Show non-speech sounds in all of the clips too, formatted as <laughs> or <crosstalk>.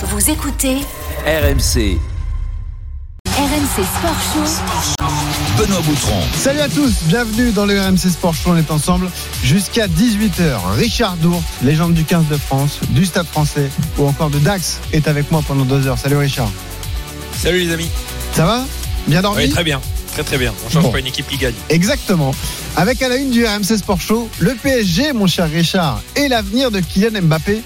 Vous écoutez RMC, RMC Sport Show. Benoît Boutron. Salut à tous, bienvenue dans le RMC Sport Show. On est ensemble jusqu'à 18h. Richard Dourte, légende du 15 de France, du Stade français ou encore de Dax, est avec moi pendant deux heures. Salut Richard. Salut les amis. Ça va? Bien dormi? Oui, très bien. Très très bien. On change Bon. pas une équipe qui gagne. Exactement. Avec à la une du RMC Sport Show, le PSG, mon cher Richard, et l'avenir de Kylian Mbappé.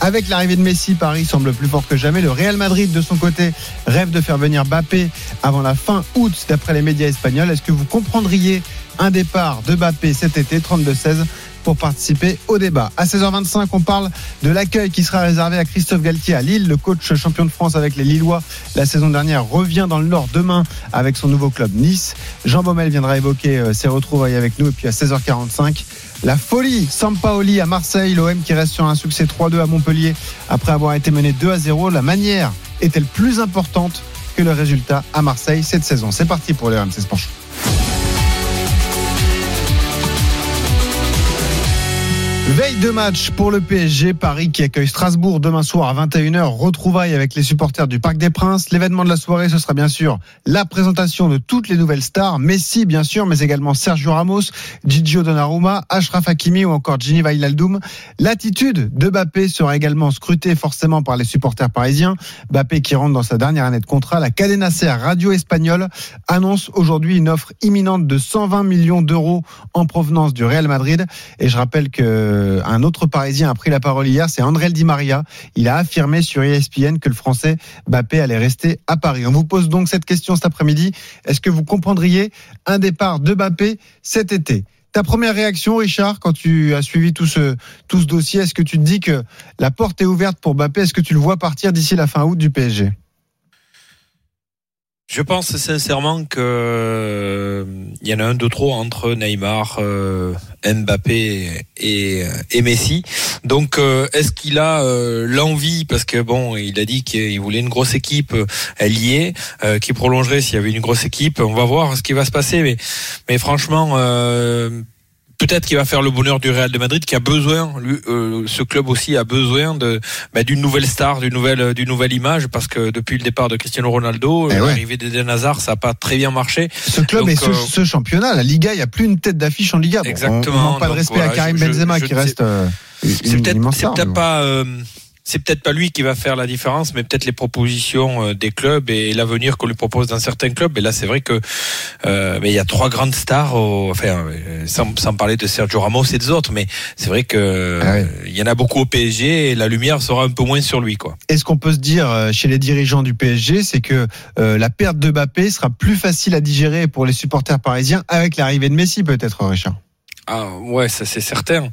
Avec l'arrivée de Messi, Paris semble plus fort que jamais. Le Real Madrid, de son côté, rêve de faire venir Mbappé avant la fin août, d'après les médias espagnols. Est-ce que vous comprendriez un départ de Mbappé cet été, 32-16 pour participer au débat. À 16h25, on parle de l'accueil qui sera réservé à Christophe Galtier à Lille. Le coach champion de France avec les Lillois la saison dernière revient dans le Nord demain avec son nouveau club Nice. Jean Baumel viendra évoquer euh, ses retrouvailles avec nous. Et puis à 16h45, la folie Sampaoli à Marseille, l'OM qui reste sur un succès 3-2 à Montpellier après avoir été mené 2 à 0. La manière est-elle plus importante que le résultat à Marseille cette saison? C'est parti pour le RMC Sport Veille de match pour le PSG, Paris qui accueille Strasbourg demain soir à 21h. Retrouvailles avec les supporters du Parc des Princes. L'événement de la soirée, ce sera bien sûr la présentation de toutes les nouvelles stars. Messi, bien sûr, mais également Sergio Ramos, Gigio Donnarumma, Ashraf Hakimi ou encore Gini Wijnaldum. L'attitude de Mbappé sera également scrutée forcément par les supporters parisiens. Mbappé qui rentre dans sa dernière année de contrat. La Cadena Ser Radio Espagnole annonce aujourd'hui une offre imminente de 120 millions d'euros en provenance du Real Madrid. Et je rappelle que un autre Parisien a pris la parole hier, c'est André Di Maria. Il a affirmé sur ESPN que le Français Mbappé allait rester à Paris. On vous pose donc cette question cet après-midi. Est-ce que vous comprendriez un départ de Mbappé cet été? Ta première réaction, Richard, quand tu as suivi tout ce, tout ce dossier, est-ce que tu te dis que la porte est ouverte pour Mbappé? Est-ce que tu le vois partir d'ici la fin août du PSG Je pense sincèrement que euh, il y en a un de trop entre Neymar, euh, Mbappé et, et Messi. Donc euh, est-ce qu'il a euh, l'envie? Parce que bon, il a dit qu'il voulait une grosse équipe, euh, elle y est, euh, qui prolongerait s'il y avait une grosse équipe. On va voir ce qui va se passer, mais mais franchement. euh, Peut-être qu'il va faire le bonheur du Real de Madrid, qui a besoin, lui, euh, ce club aussi a besoin de bah, d'une nouvelle star, d'une nouvelle d'une nouvelle image, parce que depuis le départ de Cristiano Ronaldo, Eh ouais. l'arrivée d'Eden Hazard, ça n'a pas très bien marché. Ce club Donc, et ce, euh, ce championnat, la Liga, il n'y a plus une tête d'affiche en Liga. Bon, Exactement. On, manque pas de respect voilà, à Karim je- Benzema je qui reste. euh, C'est peut-être mais bon. pas euh, c'est peut-être pas lui qui va faire la différence, mais peut-être les propositions euh, des clubs et l'avenir qu'on lui propose dans certains clubs. Et là, c'est vrai que euh, mais il y a trois grandes stars, au- enfin euh, sans, sans parler de Sergio Ramos et des autres, mais c'est vrai que Ah ouais. il y en a beaucoup au PSG et la lumière sera un peu moins sur lui, quoi. Et ce qu'on peut se dire euh, chez les dirigeants du PSG, c'est que euh, la perte de Mbappé sera plus facile à digérer pour les supporters parisiens avec l'arrivée de Messi, peut-être, Richard? Ah ouais, ça c'est certain.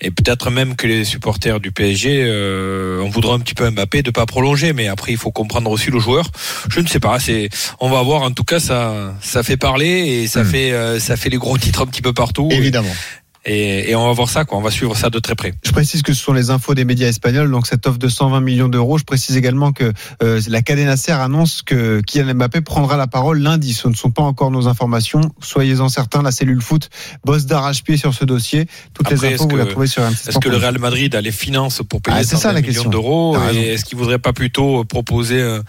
Et peut-être même que les supporters du PSG, euh, on voudra un petit peu Mbappé de pas prolonger, mais après il faut comprendre aussi le joueur. Je ne sais pas. C'est, on va voir. En tout cas, ça, ça fait parler et ça Hmm. fait, euh, ça fait les gros titres un petit peu partout. Évidemment. Et, et on va voir ça, quoi. On va suivre ça de très près. Je précise que ce sont les infos des médias espagnols, donc cette offre de 120 millions d'euros. Je précise également que euh, la Cadena Ser annonce que Kylian Mbappé prendra la parole lundi. Ce ne sont pas encore nos informations. Soyez-en certains, la cellule foot bosse d'arrache-pied sur ce dossier. Toutes Après, les infos, est-ce vous la que- trouvez sur Est-ce que le Real Madrid a les finances pour payer Ah, c'est ça, 120 la millions d'euros. Et est-ce qu'il voudrait pas plutôt proposer un,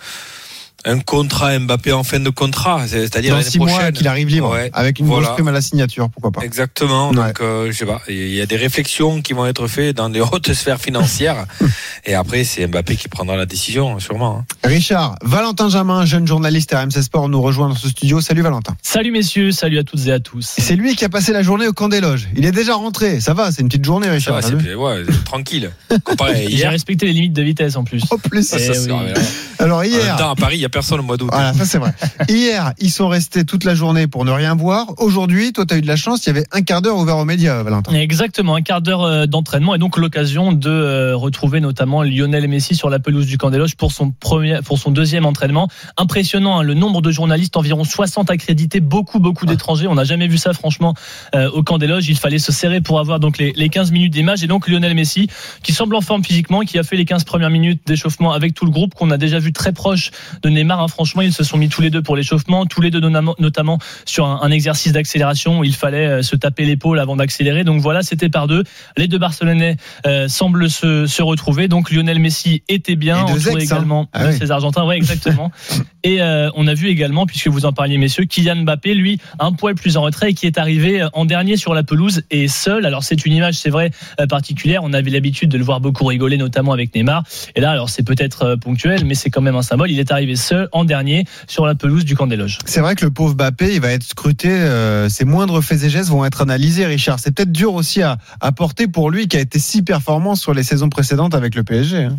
un contrat Mbappé en fin de contrat, c'est-à-dire dans l'année six mois prochaine qu'il arrive libre, Ouais, avec une voilà. grosse prime à la signature, pourquoi pas. Exactement. Ouais. Donc, euh, je sais pas. Il y a des réflexions qui vont être faites dans les <laughs> hautes sphères financières. <laughs> et après, c'est Mbappé qui prendra la décision, sûrement. hein. Richard, Valentin Jamin, jeune journaliste à RMC Sport, nous rejoint dans ce studio. Salut Valentin. Salut messieurs, salut à toutes et à tous. C'est lui qui a passé la journée au camp des loges. Il est déjà rentré. Ça va, c'est une petite journée, Ça Richard. va, c'est vu ouais, tranquille. <laughs> Comparé J'ai hier. respecté les limites de vitesse en plus. En plus. Ça, Eh ça, oui. Alors hier, temps, à Paris, il n'y a personne au mois d'août. Voilà, ça c'est vrai. <laughs> Hier, ils sont restés toute la journée pour ne rien voir. Aujourd'hui, toi, tu as eu de la chance, il y avait un quart d'heure ouvert aux médias, Valentin. Exactement, un quart d'heure euh, d'entraînement et donc l'occasion de euh, retrouver notamment Lionel Messi sur la pelouse du Camp des Loges pour son premier, pour son deuxième entraînement. Impressionnant, hein, le nombre de journalistes, environ 60 accrédités, beaucoup beaucoup d'étrangers. On n'a jamais vu ça franchement euh, au Camp des Loges. Il fallait se serrer pour avoir donc les, les 15 minutes d'image et donc Lionel Messi qui semble en forme physiquement, qui a fait les 15 premières minutes d'échauffement avec tout le groupe qu'on a déjà vu très proche de Neymar. hein. Franchement, ils se sont mis tous les deux pour l'échauffement, tous les deux notamment, sur un, un exercice d'accélération où il fallait euh, se taper l'épaule avant d'accélérer. Donc voilà, c'était par deux. Les deux Barcelonais euh, semblent se, se retrouver. Donc Lionel Messi était bien, entouré ex, hein. également Ah de oui. ces Argentins. Ouais, exactement. <laughs> Et euh, on a vu également, puisque vous en parliez, messieurs, Kylian Mbappé, lui, un poil plus en retrait, et qui est arrivé en dernier sur la pelouse et seul. Alors c'est une image, c'est vrai, euh, particulière. On avait l'habitude de le voir beaucoup rigoler, notamment avec Neymar. Et là, alors c'est peut-être euh, ponctuel, mais c'est quand même un symbole. Il est arrivé seul en dernier sur la pelouse du camp des loges. C'est vrai que le pauvre Mbappé, il va être scruté. euh, ses moindres faits et gestes vont être analysés, Richard. C'est peut-être dur aussi à, à porter pour lui qui a été si performant sur les saisons précédentes avec le PSG. hein.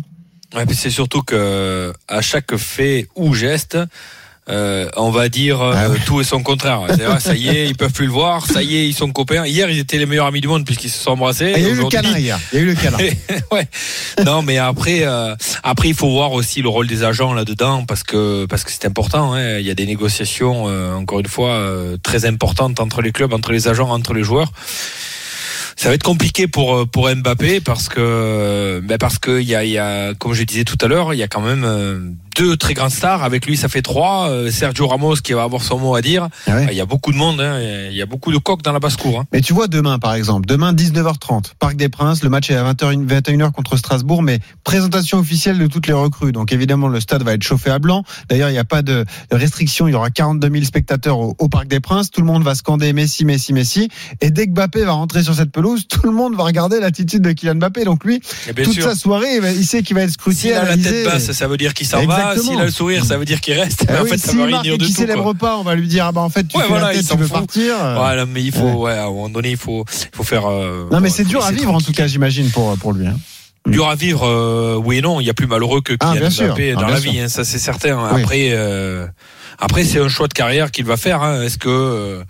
Ouais, puis c'est surtout que à chaque fait ou geste, euh, on va dire euh, Ah ouais. tout et son contraire. Ça y est, ils peuvent plus le voir. Ça y est, ils sont copains. Hier, ils étaient les meilleurs amis du monde puisqu'ils se sont embrassés. Ah, il y a eu le câlin hier. Il y a eu le câlin. <laughs> ouais. Non, mais après, euh, après, il faut voir aussi le rôle des agents là-dedans parce que parce que c'est important. Hein. Il y a des négociations, euh, encore une fois, euh, très importantes entre les clubs, entre les agents, entre les joueurs. Ça va être compliqué pour euh, pour Mbappé parce que ben parce que y a comme je disais tout à l'heure il y a quand même euh, deux très grandes stars avec lui ça fait trois Euh, Sergio Ramos qui va avoir son mot à dire Ah ouais. il y a beaucoup de monde hein. il y a beaucoup de coqs dans la basse cour hein. Mais tu vois, demain, par exemple, demain, 19h30, Parc des Princes, le match est à 20h, 21h contre Strasbourg, mais présentation officielle de toutes les recrues. Donc, évidemment, le stade va être chauffé à blanc. D'ailleurs, il n'y a pas de restriction. Il y aura 42 000 spectateurs au, au Parc des Princes. Tout le monde va scander Messi, Messi, Messi. Et dès que Mbappé va rentrer sur cette pelouse, tout le monde va regarder l'attitude de Kylian Mbappé. Donc, lui, toute sûr sa soirée, il il sait qu'il va être scruté, S'il a la tête basse, ça veut dire qu'il s'en va. Exactement. S'il a le sourire, ça veut dire qu'il reste. Ah en oui, fait, ça va marque rien et de tout. célèbre pas, on va lui dire, ah bah en fait, tu Ouais, fais voilà, la il tête, tu veux partir. Voilà, mais il faut, ouais, à un moment donné, il faut, il faut faire. euh, Non, mais c'est dur à vivre, en tout cas, j'imagine, pour, pour lui. hein. Dur à vivre, euh, oui et non. Il y a plus malheureux que Ah, Kylian. Mbappé Ah, dans la sûr. vie, hein, ça c'est certain. Oui. Après, euh, après c'est un choix de carrière qu'il va faire. hein. Est-ce que euh,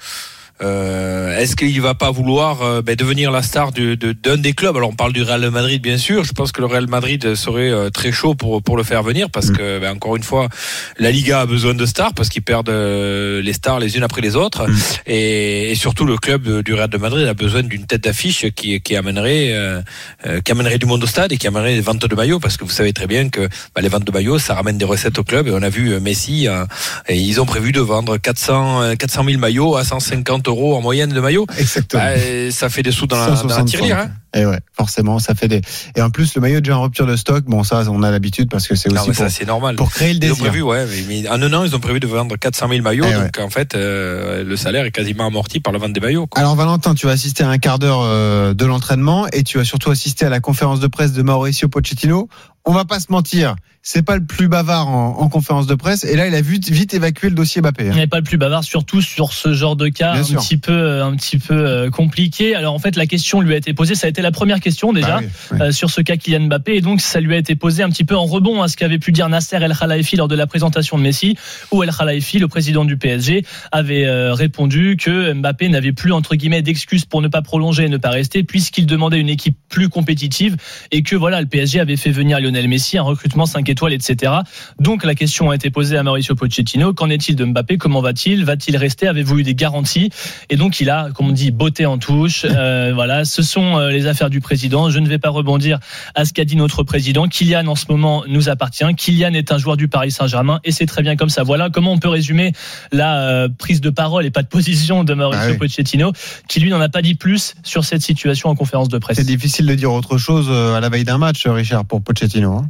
euh, est-ce qu'il va pas vouloir euh, ben, devenir la star du- de- d'un des clubs? Alors on parle du Real Madrid bien sûr. Je pense que le Real Madrid serait euh, très chaud pour pour le faire venir parce Mm. que ben, encore une fois, la Liga a besoin de stars parce qu'ils perdent euh, les stars les unes après les autres Mm. et, et surtout le club de- du Real de Madrid a besoin d'une tête d'affiche qui qui amènerait euh, qui amènerait du monde au stade et qui amènerait des ventes de maillots parce que vous savez très bien que bah, les ventes de maillots ça ramène des recettes au club et on a vu Messi euh, et ils ont prévu de vendre 400 euh, 400 000 maillots à 150 euros en moyenne de maillot Exactement. bah, ça fait des sous dans la, dans la 165. tirelire hein. Et ouais, forcément, ça fait des. Et en plus, le maillot est déjà en rupture de stock. Bon, ça, on a l'habitude parce que c'est aussi pour, ça c'est normal pour créer le ils ont désir. prévu ouais mais, en un an ils ont prévu de vendre 400 000 maillots Eh donc en fait euh, le salaire est quasiment amorti par la vente des maillots quoi. Alors Valentin, tu vas assister à un quart d'heure euh, de l'entraînement et tu vas surtout assister à la conférence de presse de Mauricio Pochettino. On va pas se mentir, c'est pas le plus bavard en, en conférence de presse et là il a vite, vite évacué le dossier Mbappé. Il hein. n'est pas le plus bavard, surtout sur ce genre de cas Bien un sûr. petit peu, euh, un petit peu euh, compliqué. Alors en fait, la question lui a été posée. Ça a été la première question déjà Bah oui, oui. euh, sur ce cas Kylian Mbappé, et donc ça lui a été posé un petit peu en rebond à ce qu'avait pu dire Nasser El Khelaifi lors de la présentation de Messi, où El Khelaifi, le président du PSG, avait répondu que Mbappé n'avait plus entre guillemets d'excuses pour ne pas prolonger et ne pas rester, puisqu'il demandait une équipe plus compétitive et que voilà, le PSG avait fait venir Lionel Messi, un recrutement 5 étoiles, etc. Donc la question a été posée à Mauricio Pochettino qu'en est-il de Mbappé? Comment va-t-il? Va-t-il rester? Avez-vous eu des garanties? Et donc il a, comme on dit, beauté en touche. Euh, <laughs> voilà, ce sont euh, les affaires du président. Je ne vais pas rebondir à ce qu'a dit notre président. Kylian en ce moment nous appartient. Kylian est un joueur du Paris Saint-Germain et c'est très bien comme ça. Voilà comment on peut résumer la euh, prise de parole et pas de position de Mauricio Ah oui. Pochettino, qui lui n'en a pas dit plus sur cette situation en conférence de presse. C'est difficile de dire autre chose à la veille d'un match, Richard, pour Pochettino. hein.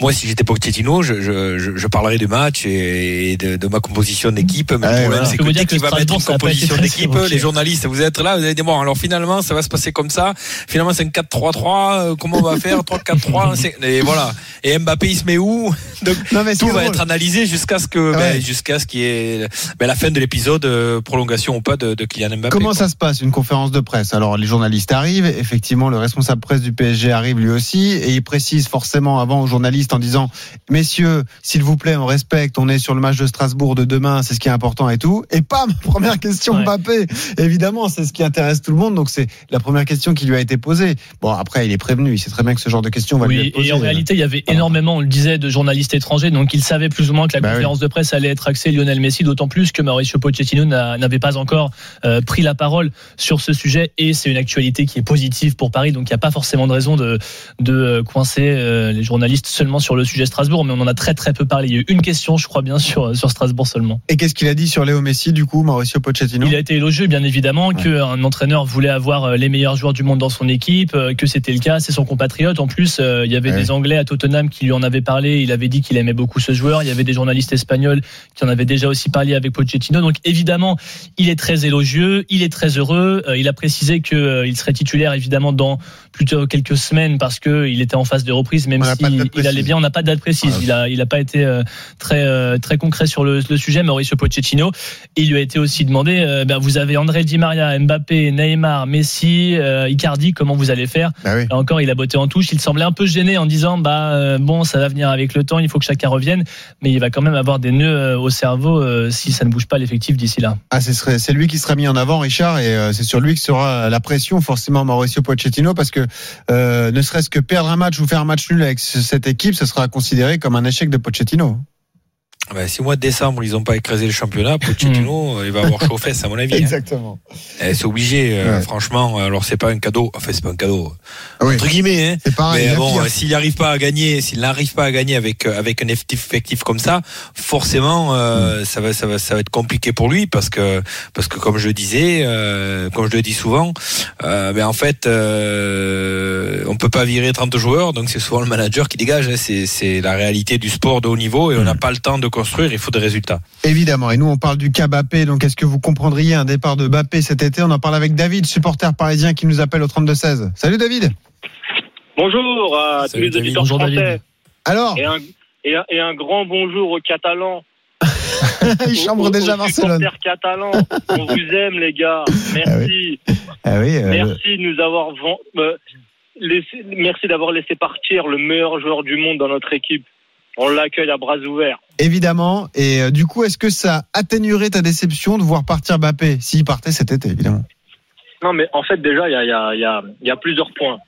Moi, si j'étais Pochettino, je, je, je, parlerais du match et de, de ma composition d'équipe. Mais le problème, voilà. c'est que dès qu'il va mettre une composition d'équipe, les journalistes, vous êtes là, vous allez dire, bon, alors finalement, ça va se passer comme ça. Finalement, c'est un 4-3-3. euh, Comment on va faire? 3-4-3 <laughs> c'est- Et voilà. Et Mbappé, il se met où? <laughs> Donc, Non, mais tout va drôle. être analysé jusqu'à ce que, Ouais. ben, jusqu'à ce qu'il y ait ben, la fin de l'épisode, euh, prolongation ou pas de, de Kylian Mbappé. Comment quoi. ça se passe une conférence de presse? Alors les journalistes arrivent, effectivement le responsable presse du PSG arrive lui aussi et il précise forcément avant aux journalistes en disant messieurs s'il vous plaît on respecte, on est sur le match de Strasbourg de demain, c'est ce qui est important et tout. Et pam première question Ouais. Mbappé. Évidemment c'est ce qui intéresse tout le monde donc c'est la première question qui lui a été posée. Bon après il est prévenu, il sait très bien que ce genre de questions va lui Oui, être posée. et en réalité, il y avait énormément, on le disait, de journalistes étrangers, donc il savait plus ou moins que la Bah conférence de presse allait être axée Lionel Messi, d'autant plus que Mauricio Pochettino n'a- n'avait pas encore euh, pris la parole sur ce sujet, et c'est une actualité qui est positive pour Paris, donc il n'y a pas forcément de raison de, de euh, coincer euh, les journalistes seulement sur le sujet Strasbourg, mais on en a très très peu parlé. Il y a eu une question, je crois bien, sur, sur Strasbourg seulement. Et qu'est-ce qu'il a dit sur Léo Messi, du coup, Mauricio Pochettino? Il a été élogieux, bien évidemment, Ouais. qu'un entraîneur voulait avoir euh, les meilleurs joueurs du monde dans son équipe, euh, que c'était le cas, c'est son compatriote. En plus, euh, il y avait Ouais. des Anglais à Tottenham qui lui en avaient parlé, il avait dit qu'il aimait beaucoup ce joueur. Il y avait des journalistes espagnols qui en avaient déjà aussi parlé avec Pochettino. Donc évidemment, il est très élogieux, il est très heureux. Euh, il a précisé qu'il serait titulaire évidemment dans plutôt quelques semaines parce que il était en phase de reprise, même n'a s'il allait bien. On n'a pas de date précise. Il a, il a pas été euh, très euh, très concret sur le, le sujet, Mauricio Pochettino. Et il lui a été aussi demandé, euh, ben, vous avez André Di Maria, Mbappé, Neymar, Messi, Icardi, comment vous allez faire Bah oui. Là encore, il a botté en touche. Il semblait un peu gêné en disant, bah bon, ça va venir avec le temps, il faut que chacun revienne, mais il va quand même avoir des nœuds au cerveau si ça ne bouge pas l'effectif d'ici là. Ah, c'est lui qui sera mis en avant, Richard, et c'est sur lui que sera la pression, forcément, Mauricio Pochettino, parce que ne serait-ce que perdre un match ou faire un match avec ce- cette équipe, ce sera considéré comme un échec de Pochettino. Ben, si au mois de décembre, ils n'ont pas écrasé le championnat, Pochettino, euh, il va avoir chaud fesses, à mon avis. hein. Exactement. Eh, C'est obligé, euh, franchement. Alors, c'est pas un cadeau. Enfin, c'est pas un cadeau. Ah oui. Entre guillemets, hein. C'est pareil. Mais bon, pire. euh, s'il n'arrive pas à gagner, s'il n'arrive pas à gagner avec avec un effectif, comme ça, forcément, euh, ça va ça va ça va être compliqué pour lui parce que parce que comme je le disais, euh, comme je le dis souvent, euh, ben en fait, euh, on peut pas virer 30 joueurs, donc c'est souvent le manager qui dégage. hein. C'est c'est la réalité du sport de haut niveau et on n'a pas le temps de construire. Il faut des résultats. Évidemment. Et nous, on parle du cas Bappé. Donc, est-ce que vous comprendriez un départ de Bappé cet été? On en parle avec David, supporter parisien qui nous appelle au 32-16. Salut David. Bonjour à tous Salut, les David. auditeurs Bonjour, français David. Alors, et un, et, un, et un grand bonjour aux Catalans. <laughs> il chambre Aux- déjà aux Barcelone. catalans. On vous aime les gars. <laughs> Merci. Ah oui, euh, Merci de nous avoir euh, laissé- merci d'avoir laissé partir le meilleur joueur du monde dans notre équipe. On l'accueille à bras ouverts. évidemment. Et euh, du coup, est-ce que ça atténuerait ta déception de voir partir Bappé s'il partait cet été, évidemment Non, mais en fait, déjà, il y a, il y, a, il y, a, il y a plusieurs points.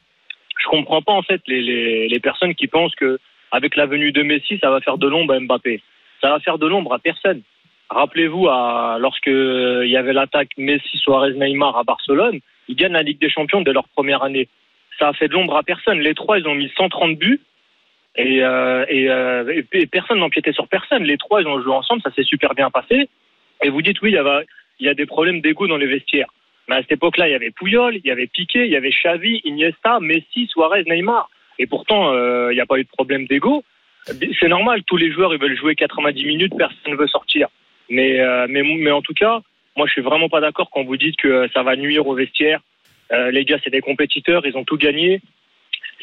Je comprends pas, en fait, les, les, les personnes qui pensent que avec la venue de Messi, ça va faire de l'ombre à Mbappé. Ça va faire de l'ombre à personne. Rappelez-vous, à, lorsque il y avait l'attaque Messi, Suarez, Neymar à Barcelone, ils gagnent la Ligue des Champions dès leur première année. Ça a fait de l'ombre à personne. Les trois, ils ont mis 130 buts. Et, euh, et, euh, et- personne n'empiétait sur personne. Les trois, ils ont joué ensemble, ça s'est super bien passé. Et vous dites, oui, il y, avait, il y a des problèmes d'ego dans les vestiaires. Mais à cette époque-là, il y avait Puyol, il y avait Piqué, il y avait Xavi, Iniesta, Messi, Suarez, Neymar. Et pourtant, euh, il n'y a pas eu de problème d'ego. C'est normal, tous les joueurs ils veulent jouer 90 minutes, personne ne veut sortir. Mais, euh, mais, mais en tout cas, moi je suis vraiment pas d'accord quand vous dites que ça va nuire au vestiaire. Euh, les gars, c'est des compétiteurs, ils ont tout gagné.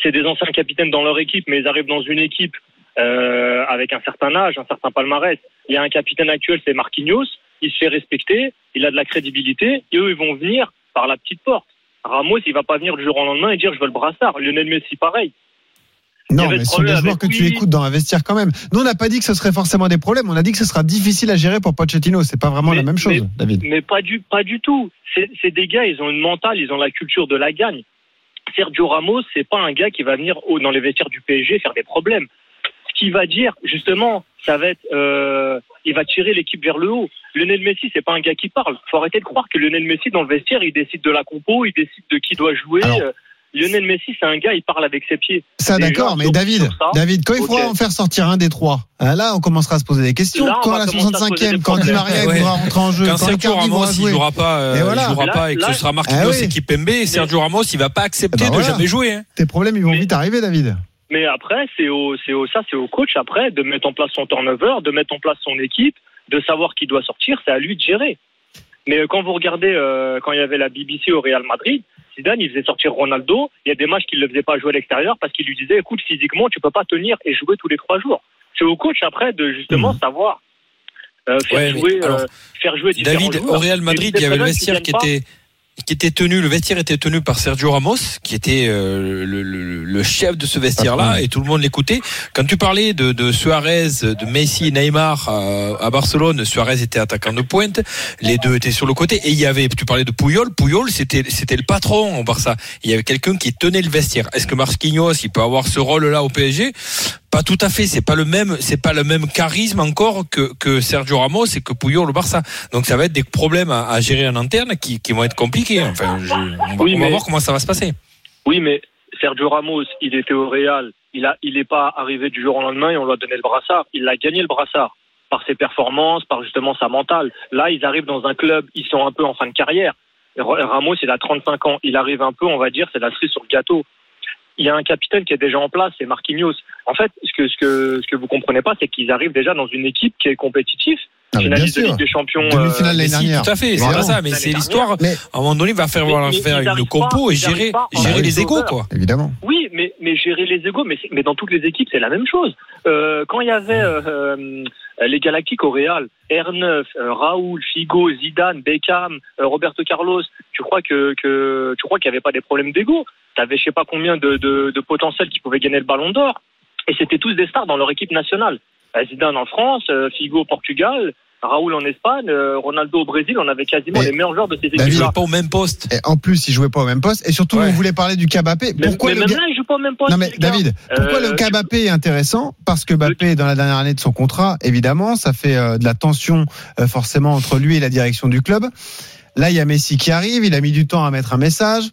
C'est des anciens capitaines dans leur équipe, mais ils arrivent dans une équipe euh, avec un certain âge, un certain palmarès. Il y a un capitaine actuel, c'est Marquinhos. Il se fait respecter, il a de la crédibilité. Et eux, ils vont venir par la petite porte. Ramos, il va pas venir du jour au lendemain et dire je veux le brassard. Lionel Messi, pareil. Non, mais ce sont des joueurs que tu écoutes dans un vestiaire quand même. Nous, on n'a pas dit que ce serait forcément des problèmes. On a dit que ce sera difficile à gérer pour Pochettino. C'est pas vraiment Mais- la même chose, mais- David. Mais pas du, pas du tout. C'est des gars, ils ont une mentale, ils ont la culture de la gagne. Sergio Ramos, c'est pas un gars qui va venir au- dans les vestiaires du PSG faire des problèmes. Ce qu'il va dire, justement, ça va être, euh, il va tirer l'équipe vers le haut. Lionel Messi, c'est pas un gars qui parle. Faut arrêter de croire que Lionel Messi, dans le vestiaire, il décide de la compo, il décide de qui doit jouer. Alors- Euh, Lionel Messi, c'est un gars, il parle avec ses pieds. Ça, d'accord, mais David, ça, David, quand il faudra en faire sortir un des trois, hein, là, on commencera à se poser des questions. Là, quand la commencer à se poser 65e, des quand Di. Maria Ouais. voudra rentrer en jeu, Quand quand Sergio Ramos il jouer. jouera pas, euh, Et voilà. il jouera Là- pas et que là- ce sera Marquinhos oui. et Kipembe, Sergio Ramos il va pas accepter Eh ben de voilà. jamais jouer. hein. Tes problèmes, ils vont Mais- vite arriver, David. Mais après, c'est au, c'est au, ça, c'est au coach après de mettre en place son turnover, de mettre en place son équipe, de savoir qui doit sortir. C'est à lui de gérer. Mais euh, quand vous regardez, euh, quand il y avait la BBC au Real Madrid, Zidane, il faisait sortir Ronaldo. Il y a des matchs qu'il ne le faisait pas jouer à l'extérieur parce qu'il lui disait, écoute, physiquement, tu peux pas tenir et jouer tous les trois jours. C'est au coach après de justement savoir euh, faire Ouais, mais jouer, euh, faire jouer David, joueurs. au Real Madrid, il y avait le vestiaire qui pas. Qui était tenu, le vestiaire était tenu par Sergio Ramos, qui était euh, le, le- le chef de ce vestiaire-là, et tout le monde l'écoutait. Quand tu parlais de, de Suarez, de Messi, Neymar euh, à Barcelone, Suarez était attaquant de pointe, les deux étaient sur le côté, et il y avait, tu parlais de Puyol, Puyol c'était c'était le patron au Barça. Il y avait quelqu'un qui tenait le vestiaire. Est-ce que Marquinhos, il peut avoir ce rôle-là au PSG Pas tout à fait. C'est pas le même, c'est pas le même charisme encore que, que Sergio Ramos et que Puyol au Barça. Donc ça va être des problèmes à, à gérer en interne qui, qui vont être compliqués. Enfin, je- on, va, Oui, on va mais- voir comment ça va se passer. Oui, mais Sergio Ramos, il était au Real, il a, il n'est pas arrivé du jour au lendemain et on lui a donné le brassard. Il a gagné le brassard par ses performances, par justement sa mentale. Là, ils arrivent dans un club, ils sont un peu en fin de carrière. Ramos, il a 35 ans. Il arrive un peu, on va dire, c'est la cerise sur le gâteau. Il y a un capitaine qui est déjà en place, c'est Marquinhos. En fait, ce que, ce que, ce que vous comprenez pas, c'est qu'ils arrivent déjà dans une équipe qui est compétitive. Ah, finaliste de. Ligue des Champions. Demi-finale euh, l'année Mais si, dernière. tout à fait, c'est pas ça, mais L'année c'est l'histoire. Mais- À un moment donné, il va faire, Mais- falloir mais faire ils une compo pas, et gérer, faire les sauveurs. quoi. Évidemment. Oui, mais, mais gérer les égos, mais, dans toutes les équipes, c'est la même chose. Euh, quand il y avait euh, les Galactiques au Real, R9, euh, Raoul, Figo, Zidane, Beckham, euh, Roberto Carlos, tu crois que, que tu crois qu'il n'y avait pas des problèmes d'ego? T'avais je sais pas combien de, de, de potentiels qui pouvaient gagner le Ballon d'Or, et c'était tous des stars dans leur équipe nationale. Euh, Zidane en France, euh, Figo au Portugal. Raoul en Espagne, euh, Ronaldo au Brésil, on avait quasiment Mais- les meilleurs joueurs de ces équipes-là. jouait pas au même poste. Et en plus, il jouait pas au même poste. Et surtout, Ouais. on voulait parler du Kabapé. Mais, Pourquoi mais le même là, il joue pas au même poste. Non mais. David, pourquoi Euh, le cas Mbappé est intéressant? Parce que Mbappé est dans la dernière année de son contrat, évidemment, ça fait euh, de la tension euh, forcément entre lui et la direction du club. Là, il y a Messi qui arrive, il a mis du temps à mettre un message.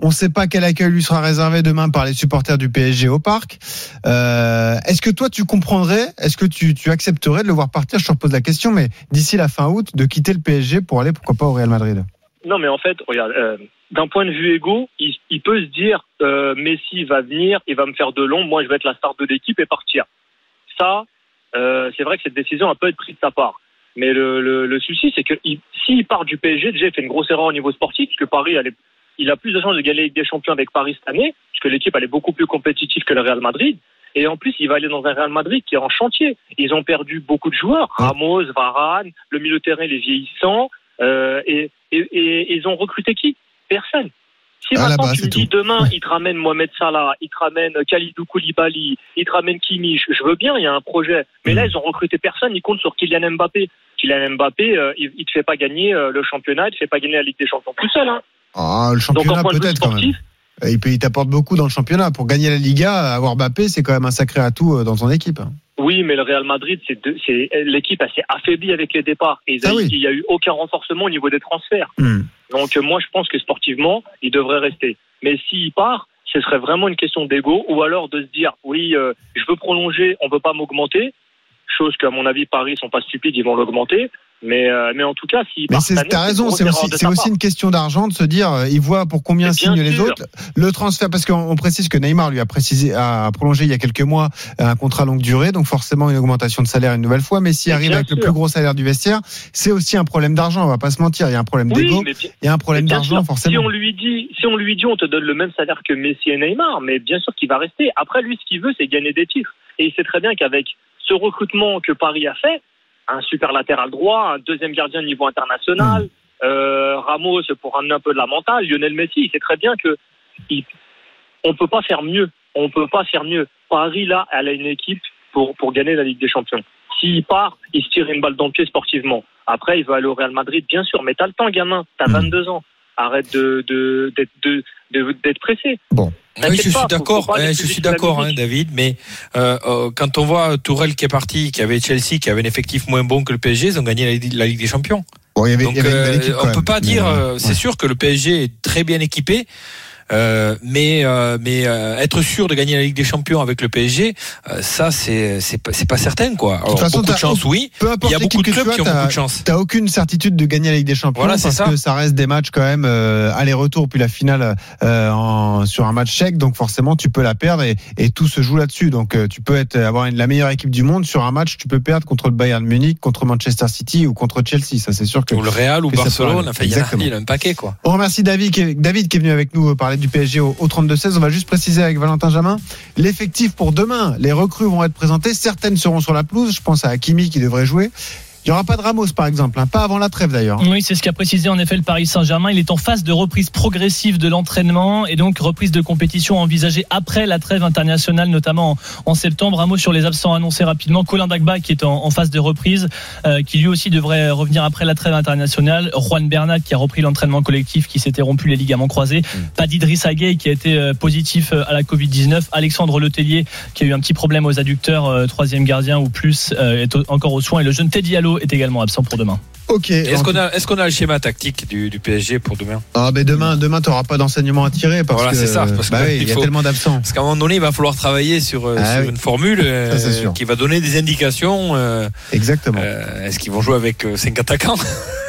On ne sait pas quel accueil lui sera réservé demain par les supporters du PSG au parc. Euh, est-ce que toi, tu comprendrais, est-ce que tu, tu accepterais de le voir partir? Je te repose la question, mais d'ici la fin août, de quitter le PSG pour aller, pourquoi pas, au Real Madrid? Non, mais en fait, regarde, euh, d'un point de vue égo, il, il peut se dire euh, Messi va venir, il va me faire de long, moi je vais être la star de l'équipe et partir. Ça, euh, c'est vrai que cette décision a peut être prise de sa part. Mais le, le, le souci, c'est que il- s'il part du PSG, déjà, il fait une grosse erreur au niveau sportif, puisque Paris, il a plus de chances de gagner la Ligue des Champions avec Paris cette année, puisque l'équipe, elle est beaucoup plus compétitive que le Real Madrid. Et en plus, il va aller dans un Real Madrid qui est en chantier. Ils ont perdu beaucoup de joueurs. Ramos, Varane, le milieu de terrain, les vieillissants. Euh, et, et, et- et ils ont recruté qui? Personne. Si Ah, maintenant tu me dis tout. demain, il te ramène Mohamed Salah, il te ramène Khalidou Koulibaly, il te ramène Kimi, je, je veux bien, il y a un projet. Mais Mm. là, ils ont recruté personne, ils comptent sur Kylian Mbappé. Kylian Mbappé, euh, il, il te fait pas gagner euh, le championnat, il te fait pas gagner la Ligue des Champions tout seul. Hein. Ah, Le championnat peut-être quand même. sportif, Il, peut, il t'apporte beaucoup dans le championnat. Pour gagner la Liga, avoir Mbappé, c'est quand même un sacré atout euh, dans ton équipe. oui, mais le Real Madrid, c'est l'équipe assez affaiblie avec les départs. Et Ah oui. il y a eu aucun renforcement au niveau des transferts. Hmm. Donc moi, je pense que sportivement, il devrait rester. Mais s'il part, ce serait vraiment une question d'ego, ou alors de se dire, oui, euh, je veux prolonger, on ne peut pas m'augmenter. Chose qu'à mon avis, Paris sont pas stupides, ils vont l'augmenter. Mais, euh, mais en tout cas, s'il Mais t'as raison, c'est aussi, c'est une question d'argent de se dire, euh, il voit pour combien signent les autres. Le transfert, parce qu'on on précise que Neymar lui a précisé, a prolongé il y a quelques mois euh, un contrat longue durée, donc forcément une augmentation de salaire une nouvelle fois. Mais s'il arrive avec le plus gros salaire du vestiaire, c'est aussi un problème d'argent. On va pas se mentir. Il y a un problème Oui, d'ego, il y a un problème d'argent forcément. Si on lui dit, si on lui dit, on te donne le même salaire que Messi et Neymar, mais bien sûr qu'il va rester. Après, lui, ce qu'il veut, c'est gagner des titres. Et il sait très bien qu'avec ce recrutement que Paris a fait, un super latéral droit, un deuxième gardien de niveau international, euh, Ramos pour ramener un peu de la mentale, Lionel Messi, il sait très bien que il, on peut pas faire mieux. On peut pas faire mieux. Paris, là, elle a une équipe pour, pour gagner la Ligue des Champions. S'il part, il se tire une balle dans le pied sportivement. Après, il va aller au Real Madrid, bien sûr, mais t'as le temps, gamin. T'as Mm. 22 ans. Arrête de, de, d'être, de, de- d'être pressé. Oui, je suis d'accord, hein, plus je suis d'accord, hein. David. Mais euh, euh, quand on voit Tourelle qui est parti, qui avait Chelsea, qui avait un effectif moins bon que le PSG, ils ont gagné la, Ligue- la Ligue des Champions. Bon, il y avait, Donc il y avait une belle euh, équipe, on même. peut pas Mais, dire. euh, C'est sûr que le PSG est très bien équipé. Euh, mais euh, mais euh, être sûr de gagner la Ligue des Champions avec le PSG, euh, ça c'est c'est pas, c'est pas certain quoi. Alors, façon, beaucoup de chance, oui. Peu Il y a beaucoup de clubs qui ont beaucoup de chance. T'as aucune certitude de gagner la Ligue des Champions Voilà, c'est parce ça. que ça reste des matchs quand même euh, aller-retour puis la finale euh, en, sur un match chèque donc forcément tu peux la perdre et, et tout se joue là-dessus donc euh, tu peux être avoir une, la meilleure équipe du monde sur un match tu peux perdre contre le Bayern Munich contre Manchester City ou contre Chelsea ça c'est sûr que Ou le Real ou Barcelone, enfin il y, a- un paquet quoi. on remercie David qui, est, David qui est venu avec nous euh, du PSG au, au 32-16 on va juste préciser avec Valentin Jamin l'effectif pour demain les recrues vont être présentées certaines seront sur la pelouse. Je pense à Hakimi qui devrait jouer il n'y aura pas de Ramos par exemple hein, pas avant la trêve d'ailleurs Oui, c'est ce qu'a précisé en effet le Paris Saint-Germain. Il est en phase de reprise progressive de l'entraînement et donc reprise de compétition envisagée après la trêve internationale, notamment en, en septembre. Un mot sur les absents annoncés rapidement. Colin Dagba qui est en, en phase de reprise, euh, qui lui aussi devrait revenir après la trêve internationale. Juan Bernat qui a repris l'entraînement collectif, qui s'était rompu les ligaments croisés. Pas d'Idriss Gueye qui a été euh, positif euh, à la Covid-19. Alexandre Letellier qui a eu un petit problème aux adducteurs, euh, troisième gardien ou plus, euh, est au- encore aux soins. Et le jeune Teddy Allo est également absent pour demain. Ok. Est-ce qu'on a, est-ce qu'on a le schéma tactique du, du PSG pour demain? Ah, ben demain, demain, t'auras pas d'enseignement à tirer parce Voilà, que c'est ça, parce bah que oui, il y a faut- tellement d'absents. Parce qu'à un moment donné, il va falloir travailler sur, euh, Ah sur oui. une formule euh, Ça, qui va donner des indications. euh, Exactement. euh, est-ce qu'ils vont jouer avec 5 attaquants?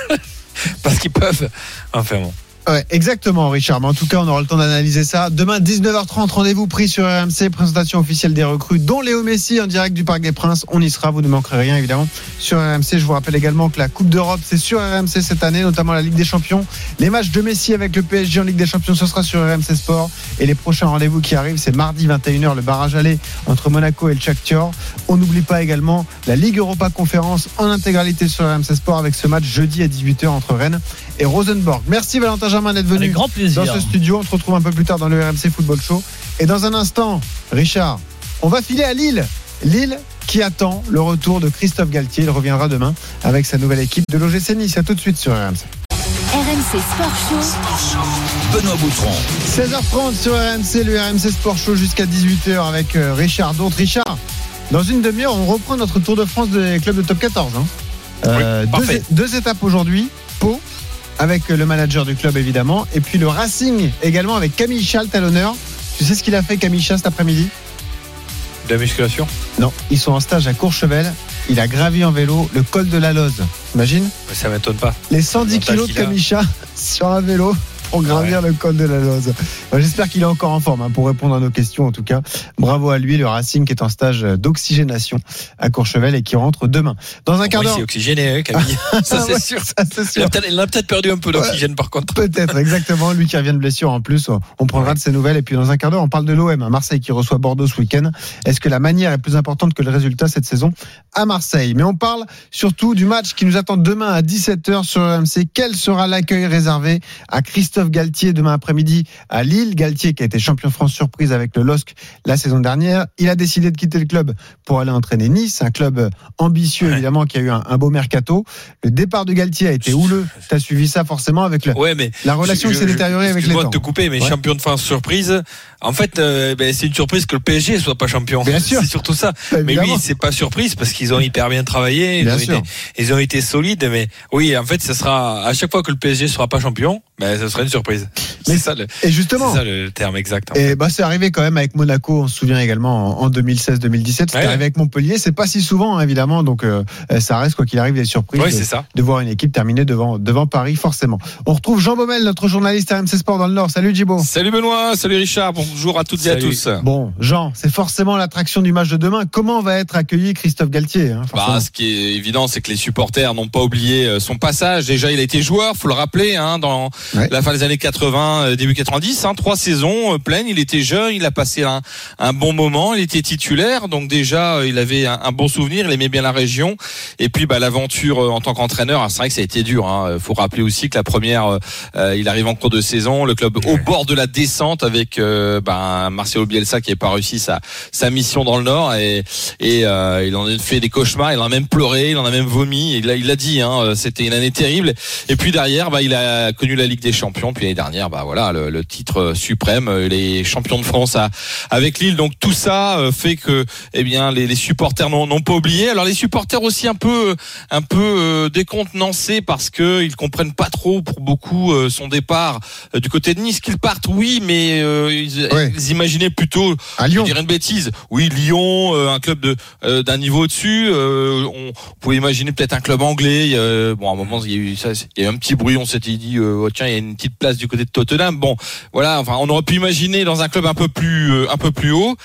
<laughs> Parce qu'ils peuvent. Enfin bon. Ouais, exactement, Richard. Mais en tout cas, on aura le temps d'analyser ça. Demain, 19h30, rendez-vous pris sur RMC, présentation officielle des recrues, dont Léo Messi en direct du Parc des Princes. On y sera, vous ne manquerez rien, évidemment. Sur RMC, je vous rappelle également que la Coupe d'Europe, c'est sur RMC cette année, notamment la Ligue des Champions. Les matchs de Messi avec le PSG en Ligue des Champions, ce sera sur RMC Sport. Et les prochains rendez-vous qui arrivent, c'est mardi 21h, le barrage aller entre Monaco et le Shakhtar. On n'oublie pas également la Ligue Europa Conférence en intégralité sur RMC Sport avec ce match jeudi à 18h entre Rennes et Rosenborg. Merci Valentin Germain d'être venu Avec grand plaisir. dans ce studio. On se retrouve un peu plus tard dans le RMC Football Show. Et dans un instant, Richard, on va filer à Lille. Lille qui attend le retour de Christophe Galtier. Il reviendra demain avec sa nouvelle équipe de l'OGC Nice. À tout de suite sur RMC. RMC Sport Show. Benoît Boutron. 16h30 sur RMC, le RMC Sport Show jusqu'à 18h avec euh, Richard. Donc Richard, dans une demi-heure, on reprend notre Tour de France des clubs de top 14. hein. Euh, deux, deux étapes aujourd'hui. Pau, avec le manager du club évidemment. Et puis le Racing également avec Camille Chalt à l'honneur. Tu sais ce qu'il a fait Camille cet après-midi? De la musculation? Non, ils sont en stage à Courchevel. Il a gravi en vélo le col de la Loze. Imagine? Ça m'étonne pas. les 110 Montage kilos de. Camicha <laughs> sur un vélo pour gravir le col de la Loze. Bon, J'espère qu'il est encore en forme hein, pour répondre à nos questions en tout cas. Bravo à lui, le Racing qui est en stage d'oxygénation à Courchevel et qui rentre demain. Dans un quart d'heure. c'est oxygéné, hein, <laughs> Camille. ça, c'est ouais, sûr. Il sûr. a peut-être il a peut-être perdu un peu d'oxygène par contre. Peut-être, exactement. Lui qui revient de blessure en plus, on prendra de ses nouvelles. Et puis dans un quart d'heure, on parle de l'OM, à Marseille qui reçoit Bordeaux ce week-end. Est-ce que la manière est plus importante que le résultat cette saison à Marseille? Mais on parle surtout du match qui nous attend demain à 17h sur RMC. Quel sera l'accueil réservé à Christophe Galtier demain après-midi à Lille Galtier qui a été champion de France surprise avec le LOSC la saison dernière. Il a décidé de quitter le club pour aller entraîner Nice, un club ambitieux évidemment qui a eu un, un beau mercato. Le départ de Galtier a été houleux. Tu as suivi ça forcément avec le, Ouais, mais la relation Je- qui s'est détériorée avec les temps. te couper, mais Ouais. champion de France surprise. En fait, euh, ben, c'est une surprise que le PSG soit pas champion. Bien sûr. C'est surtout ça. Bah, Mais oui, c'est pas surprise parce qu'ils ont hyper bien travaillé. Ils Bien ont, sûr. été, ils ont été solides. Mais oui, en fait, ce sera à chaque fois que le PSG sera pas champion, ben, ce sera une surprise. Mais C'est ça, le, Et c'est justement, ça le terme exact. en fait. et bah c'est arrivé quand même avec Monaco, on se souvient également en en 2016-2017, c'était Ouais. arrivé avec Montpellier, c'est pas si souvent hein, évidemment, donc euh, ça reste quoi qu'il arrive des surprises Oui, de, c'est ça. de voir une équipe terminer devant devant Paris forcément. On retrouve Jean Baumel, notre journaliste à RMC Sport dans le Nord. Salut Djibo. Salut Benoît, salut Richard, bonjour à toutes et à tous. Bon, Jean, c'est forcément l'attraction du match de demain. Comment va être accueilli Christophe Galtier hein, Bah, ce qui est évident, c'est que les supporters n'ont pas oublié euh, son passage. Déjà, il a été joueur, faut le rappeler, hein, dans Ouais. la fin des années 80, euh, début 90, hein, trois saisons euh, pleines. Il était jeune, il a passé un, un bon moment, il était titulaire, donc déjà, euh, il avait un, un bon souvenir, il aimait bien la région. Et puis, bah, l'aventure en tant qu'entraîneur, ah, c'est vrai que ça a été dur. Hein. Faut rappeler aussi que la première, euh, il arrive en cours de saison, le club au bord de la descente avec euh, bah, Marcelo Bielsa qui n'a pas réussi sa, sa mission dans le Nord et, et euh, il en a fait des cauchemars, il en a même pleuré, il en a même vomi. Il l'a il l'a dit, hein, c'était une année terrible. Et puis derrière, bah, il a connu la Ligue des Champions. Puis l'année dernière, bah voilà, le, le titre suprême, euh, les champions de France à- avec Lille. Donc tout ça euh, fait que, eh bien, les, les supporters n'ont pas oublié. Alors les supporters aussi un peu, un peu euh, décontenancés parce que ils comprennent pas trop pour beaucoup euh, son départ euh, du côté de Nice. Qu'ils partent, oui, mais euh, ils, Ouais. ils imaginaient plutôt à je Lyon. dirais une bêtise. Oui, Lyon, euh, un club de euh, d'un niveau au-dessus. euh, on pouvait imaginer peut-être un club anglais. euh, bon, à un moment, il y a eu ça, il y a eu un petit bruit. On s'était dit, euh, oh, tiens, il y a une petite place du côté de Tottenham. Bon, voilà. Enfin, on aurait pu imaginer dans un club un peu plus euh, un peu plus haut.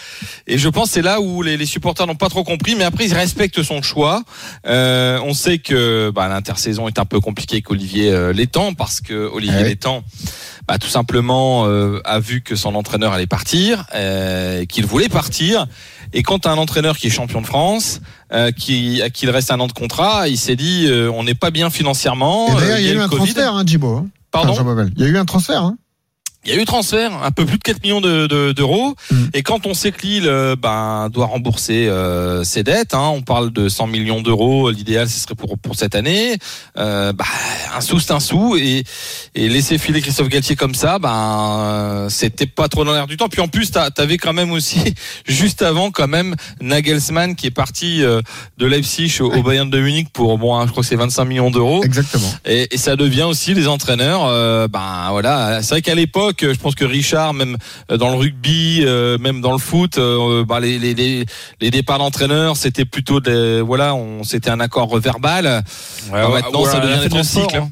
Et je pense c'est là où les, les supporters n'ont pas trop compris. Mais après, ils respectent son choix. Euh, on sait que bah, l'intersaison est un peu compliquée avec Olivier euh, Létang parce que Olivier Ah oui. Létang bah, tout simplement euh, a vu que son entraîneur allait partir, euh, qu'il voulait partir. Et quand un entraîneur qui est champion de France, euh, qui à qui il reste un an de contrat, il s'est dit euh, on n'est pas bien financièrement. Euh, il y a eu un Covid. transfert, hein, Djibo. Baumel. Il y a eu un transfert. Hein. Il y a eu transfert, un peu plus de 4 millions de- de- d'euros. Mm. Et quand on sait que Lille euh, ben, doit rembourser euh, ses dettes, hein, on parle de 100 millions d'euros, l'idéal ce serait pour, pour cette année, euh, bah, un sou c'est un sou. Et, et laisser filer Christophe Galtier comme ça, ben, euh, c'était pas trop dans l'air du temps. Puis en plus, t'avais quand même aussi, <laughs> juste avant quand même, Nagelsmann qui est parti euh, de Leipzig au, au Bayern de Munich pour, bon, hein, je crois que c'est 25 millions d'euros. Exactement. Et, et ça devient aussi les entraîneurs. euh, ben voilà, c'est vrai qu'à l'époque, je pense que Richard, même euh, dans le rugby, euh, même dans le foot, euh, ben, les, les, les, les départs d'entraîneurs, c'était plutôt des, voilà, on c'était un accord verbal. Ouais, Alors ouais, maintenant, ou ça à la devient fin des cycle. hein.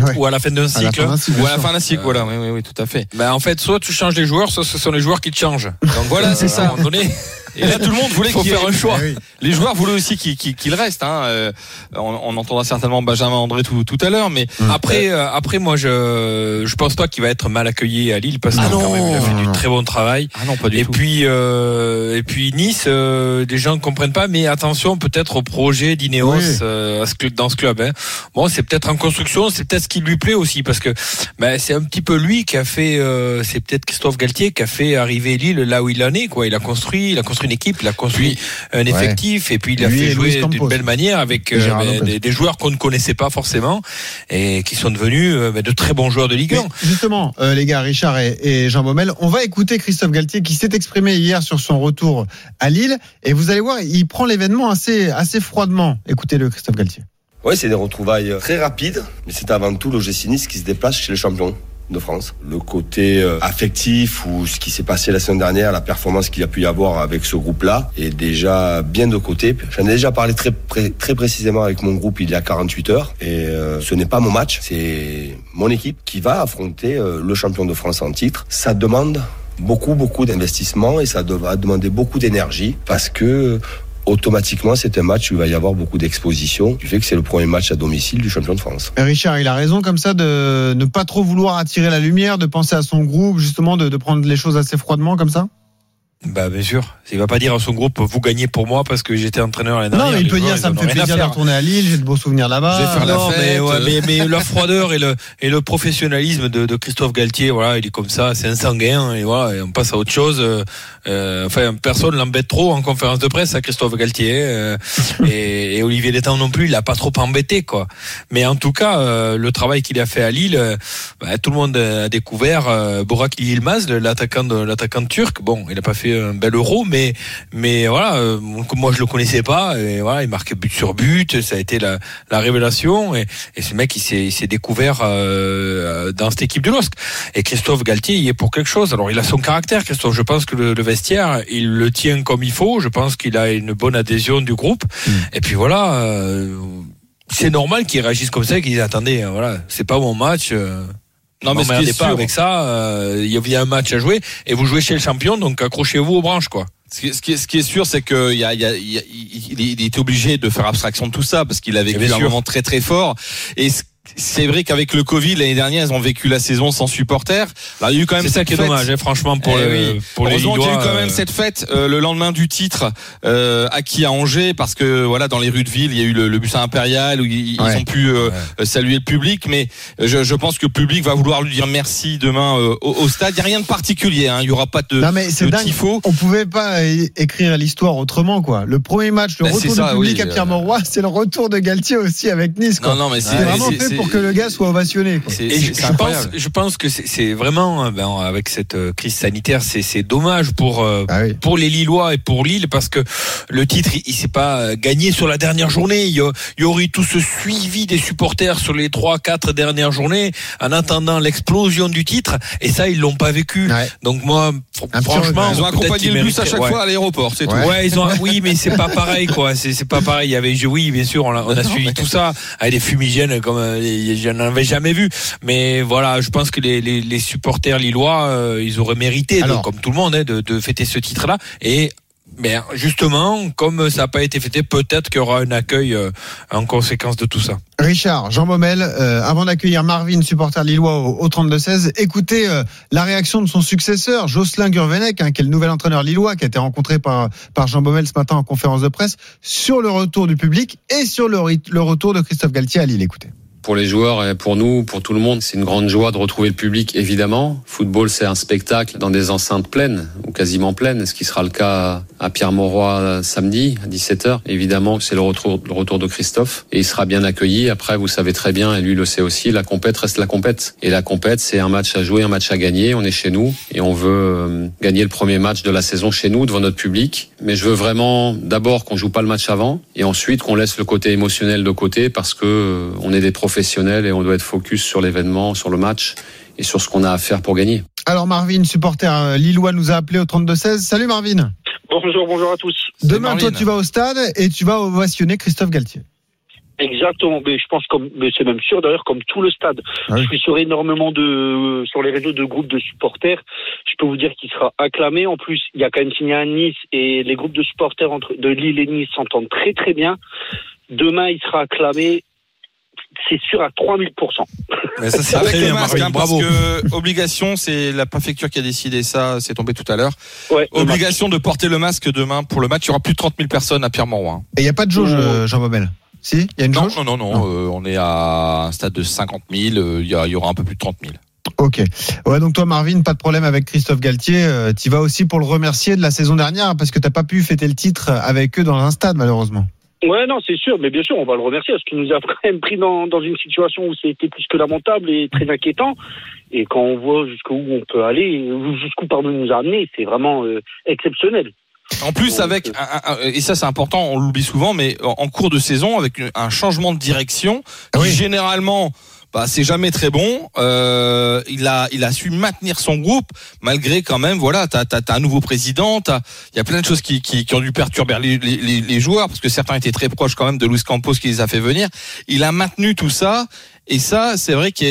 Ouais. Ou à la fin d'un cycle. cycle, Ou à la fin d'un cycle, voilà, oui, oui, oui, tout à fait. Ben, en fait, soit tu changes les joueurs, soit ce sont les joueurs qui te changent. Donc voilà, <laughs> c'est ça. À un moment donné, Et là, tout le monde voulait qu'il ait faire un choix. Eh oui. Les joueurs voulaient aussi qu'il qu'il- qu'il reste. Hein. Euh, on, on entendra certainement Benjamin André tout, tout à l'heure, mais Après, euh, après, moi, je je pense pas qu'il va être mal accueilli à Lille parce Ah que quand non. même, il a fait du très bon travail. ah non, pas du Et tout. puis, euh, et puis Nice, euh, les gens ne comprennent pas, mais attention peut-être au projet d'Ineos Oui. euh, dans ce club. Hein. Bon, c'est peut-être en construction, c'est peut-être ce qui lui plaît aussi, parce que ben, c'est un petit peu lui qui a fait, euh, c'est peut-être Christophe Galtier qui a fait arriver Lille là où il en est. Quoi. Il a construit, il a construit une équipe, il a construit un effectif, et puis il a Lui fait jouer d'une belle manière avec euh, ben, des, des joueurs qu'on ne connaissait pas forcément et qui sont devenus euh, ben, de très bons joueurs de Ligue 1. Mais justement, euh, les gars, Richard et, et Jean Baumel, on va écouter Christophe Galtier qui s'est exprimé hier sur son retour à Lille. Et vous allez voir, il prend l'événement assez, assez froidement. Écoutez-le, Christophe Galtier. Oui, c'est des retrouvailles très rapides, mais c'est avant tout l'OGC Nice qui se déplace chez les champions de France. Le côté euh, affectif ou ce qui s'est passé la semaine dernière, la performance qu'il a pu y avoir avec ce groupe-là est déjà bien de côté. J'en ai déjà parlé très, très précisément avec mon groupe il y a 48 heures et euh, ce n'est pas mon match, c'est mon équipe qui va affronter euh, le champion de France en titre. Ça demande beaucoup, beaucoup d'investissement et ça va demander beaucoup d'énergie parce que automatiquement, c'est un match où il va y avoir beaucoup d'exposition du fait que c'est le premier match à domicile du champion de France. Richard, il a raison comme ça de ne pas trop vouloir attirer la lumière, de penser à son groupe, justement, de prendre les choses assez froidement comme ça? Bah bien sûr, il va pas dire à son groupe vous gagnez pour moi parce que j'étais entraîneur l'année Non, dernière. mais il peut joueurs, dire ça me fait plaisir de retourner à Lille, j'ai de beaux souvenirs là-bas. Je vais faire la Non, mais, fête. ouais, mais, mais la froideur et le, et le professionnalisme de, de Christophe Galtier, voilà, il est comme ça, c'est un sanguin, et voilà, et on passe à autre chose. Euh, euh, enfin, personne l'embête trop en conférence de presse à Christophe Galtier, euh, et, et Olivier Létang non plus, il l'a pas trop embêté, quoi. Mais en tout cas, euh, le travail qu'il a fait à Lille, euh, bah, tout le monde a découvert euh, Burak Yilmaz, l'attaquant de l'attaquant turc. Bon, il a pas fait un bel euro, mais mais voilà, euh, moi je le connaissais pas, et voilà, il marquait but sur but, ça a été la, la révélation, et, et ce mec il s'est il s'est découvert euh, dans cette équipe de LOSC. Et Christophe Galtier, il est pour quelque chose. Alors il a son caractère, Christophe. Je pense que le, le vestiaire, il le tient comme il faut. Je pense qu'il a une bonne adhésion du groupe. Et puis voilà. euh, c'est normal qu'il réagisse comme ça qu'il dise attendez, euh, voilà, c'est pas mon match. euh, Non, mais ce qui est pas sûr- avec ça. euh, Il y a un match à jouer et vous jouez chez le champion, donc accrochez-vous aux branches, quoi. Ce qui, ce qui est, ce qui est sûr, c'est qu'il y a, y a, y a- il, il était obligé de faire abstraction de tout ça parce qu'il a vécu un moment très très fort. Et ce- c'est vrai qu'avec le Covid l'année dernière, ils ont vécu la saison sans supporters. Alors il y a eu quand même C'est ça cette qui est fête. dommage, hein, franchement, pour, Eh le- oui. pour les Heureusement qu'il y a eu quand même euh, cette fête euh, le lendemain du titre euh, acquis à Angers parce que voilà dans les rues de ville il y a eu le, le bus impérial où ils, ils Ouais. ont pu euh, euh, saluer le public mais je, je pense que le public va vouloir lui dire merci demain euh, au, au stade il y a rien de particulier hein. il y aura pas de, Non, mais c'est de dingue. tifo On pouvait pas écrire l'histoire autrement, quoi. Le premier match, le Ben, retour du public oui, à euh, Pierre-Mauroy, c'est le retour de Galtier aussi avec Nice, quoi. non non mais c'est vraiment c'est- fait c'est- pour que le gars soit ovationné. quoi. c'est- Et je, c'est- c'est je pense, incroyable. je pense que c'est c'est vraiment, euh, ben, avec cette euh, crise sanitaire, c'est c'est dommage pour euh, Ah oui. pour les Lillois et pour Lille parce que le titre il, il s'est pas gagné sur la dernière journée. Il y, a- il y aurait eu tout ce suivi des supporters sur les trois quatre dernières journées en attendant l'explosion du titre et ça ils l'ont pas vécu. Ouais. Donc moi Un franchement ils ont accompagné le bus à chaque ouais. fois à l'aéroport c'est tout Ouais. Ouais, ils ont, oui, mais c'est pas pareil, quoi. C'est, c'est pas pareil. Il y avait, oui, bien sûr, on a, on a <laughs> suivi tout ça avec des fumigènes comme je n'en avais jamais vu. Mais voilà, je pense que les, les, les supporters lillois, euh, ils auraient mérité, de- comme tout le monde, hein, de, de fêter ce titre-là. Et ben, justement, comme ça n'a pas été fêté, peut-être qu'il y aura un accueil euh, en conséquence de tout ça. Richard, Jean Baumel, euh, avant d'accueillir Marvin, supporter lillois au, au 32-16, écoutez euh, la réaction de son successeur, Jocelyn Gurvenec, hein, qui est le nouvel entraîneur lillois, qui a été rencontré par, par Jean Baumel ce matin en conférence de presse, sur le retour du public et sur le, le retour de Christophe Galtier à Lille. Écoutez. Pour les joueurs et pour nous, pour tout le monde. C'est une grande joie de retrouver le public, évidemment. Football, c'est un spectacle dans des enceintes pleines ou quasiment pleines, ce qui sera le cas à Pierre-Mauroy samedi à 17h. Évidemment, c'est le retour, le retour de Christophe et il sera bien accueilli. Après, vous savez très bien, et lui le sait aussi, la compète reste la compète. Et la compète, c'est un match à jouer, un match à gagner. On est chez nous et on veut euh, gagner le premier match de la saison chez nous devant notre public. Mais je veux vraiment d'abord qu'on joue pas le match avant et ensuite qu'on laisse le côté émotionnel de côté parce que euh, on est des et on doit être focus sur l'événement, sur le match et sur ce qu'on a à faire pour gagner. Alors Marvin, supporter euh, lillois, nous a appelé au 32-16. Salut Marvin. Bonjour, bonjour à tous. Demain, toi, tu vas au stade et tu vas ovationner Christophe Galtier. Exactement, mais je pense comme, mais c'est même sûr d'ailleurs comme tout le stade. Ah oui. Je suis sur énormément de sur les réseaux de groupes de supporters. Je peux vous dire qu'il sera acclamé. En plus, il y a quand même signé à Nice et les groupes de supporters entre de Lille et Nice s'entendent très très bien. Demain, il sera acclamé. C'est sûr à 3000% Mais ça, c'est Avec très le bien, masque, Marvin. hein, parce Bravo. que obligation, c'est la préfecture qui a décidé ça, c'est tombé tout à l'heure. Ouais. Obligation de porter le masque demain pour le match. Il y aura plus de 30 000 personnes à Pierre-Mauroy. hein. Et il n'y a pas de jauge, Oh. euh, Jean Bobel Si Il y a une Non, jauge? non, non, non. Non. euh, on est à un stade de 50 000. euh, Il y, a- il y aura un peu plus de 30 000. Ok. Ouais, donc toi, Marvin, pas de problème avec Christophe Galtier. Euh, tu vas aussi pour le remercier de la saison dernière parce que t'as pas pu fêter le titre avec eux dans un stade, malheureusement. Ouais, non, c'est sûr, mais bien sûr, on va le remercier parce qu'il nous a <laughs> quand même pris dans, dans une situation où c'était plus que lamentable et très inquiétant. Et quand on voit jusqu'où on peut aller, jusqu'où pardon nous a amené, c'est vraiment euh, exceptionnel. En plus, Donc, avec, euh, et ça c'est important, on l'oublie souvent, mais en cours de saison, avec un changement de direction, qui Oui. généralement, bah, c'est jamais très bon. Euh, il a, il a su maintenir son groupe malgré quand même, voilà, t'as, t'as, t'as un nouveau président, il y a plein de choses qui, qui, qui ont dû perturber les joueurs parce que certains étaient très proches quand même de Luis Campos qui les a fait venir. Il a maintenu tout ça. Et ça, c'est vrai qu'il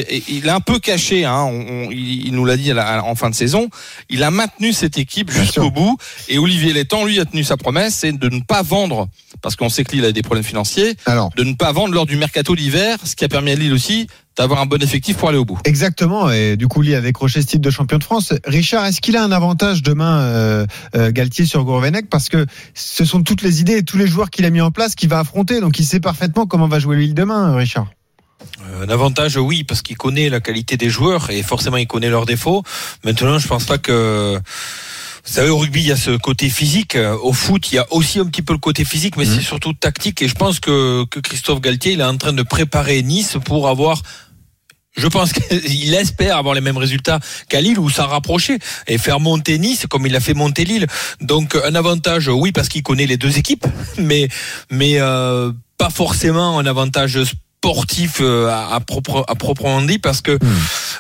est un peu caché. Hein, on- on- il, nous l'a dit à la- en fin de saison. Il a maintenu cette équipe jusqu'au bout. Et Olivier Létang, lui, a tenu sa promesse, c'est de ne pas vendre, parce qu'on sait que Lille a des problèmes financiers, Alors, de ne pas vendre lors du mercato d'hiver, ce qui a permis à Lille aussi d'avoir un bon effectif pour aller au bout. exactement. Et du coup, Lille a décroché ce titre de champion de France. Richard, est-ce qu'il a un avantage demain, euh, euh, Galtier, sur Gourvenec? Parce que ce sont toutes les idées et tous les joueurs qu'il a mis en place qu'il va affronter. Donc, il sait parfaitement comment va jouer Lille demain, Richard. Un avantage, oui, parce qu'il connaît la qualité des joueurs et forcément il connaît leurs défauts. Maintenant, je pense pas que. Vous savez, au rugby, il y a ce côté physique. Au foot, il y a aussi un petit peu le côté physique, mais c'est surtout tactique. Et je pense que, que Christophe Galtier, il est en train de préparer Nice pour avoir je pense <laughs> qu'il espère avoir les mêmes résultats qu'à Lille ou s'en rapprocher et faire monter Nice comme il a fait monter Lille. Donc un avantage, oui, parce qu'il connaît les deux équipes, <laughs> mais mais euh, pas forcément un avantage sportif euh, à, à, propre, à proprement dit parce que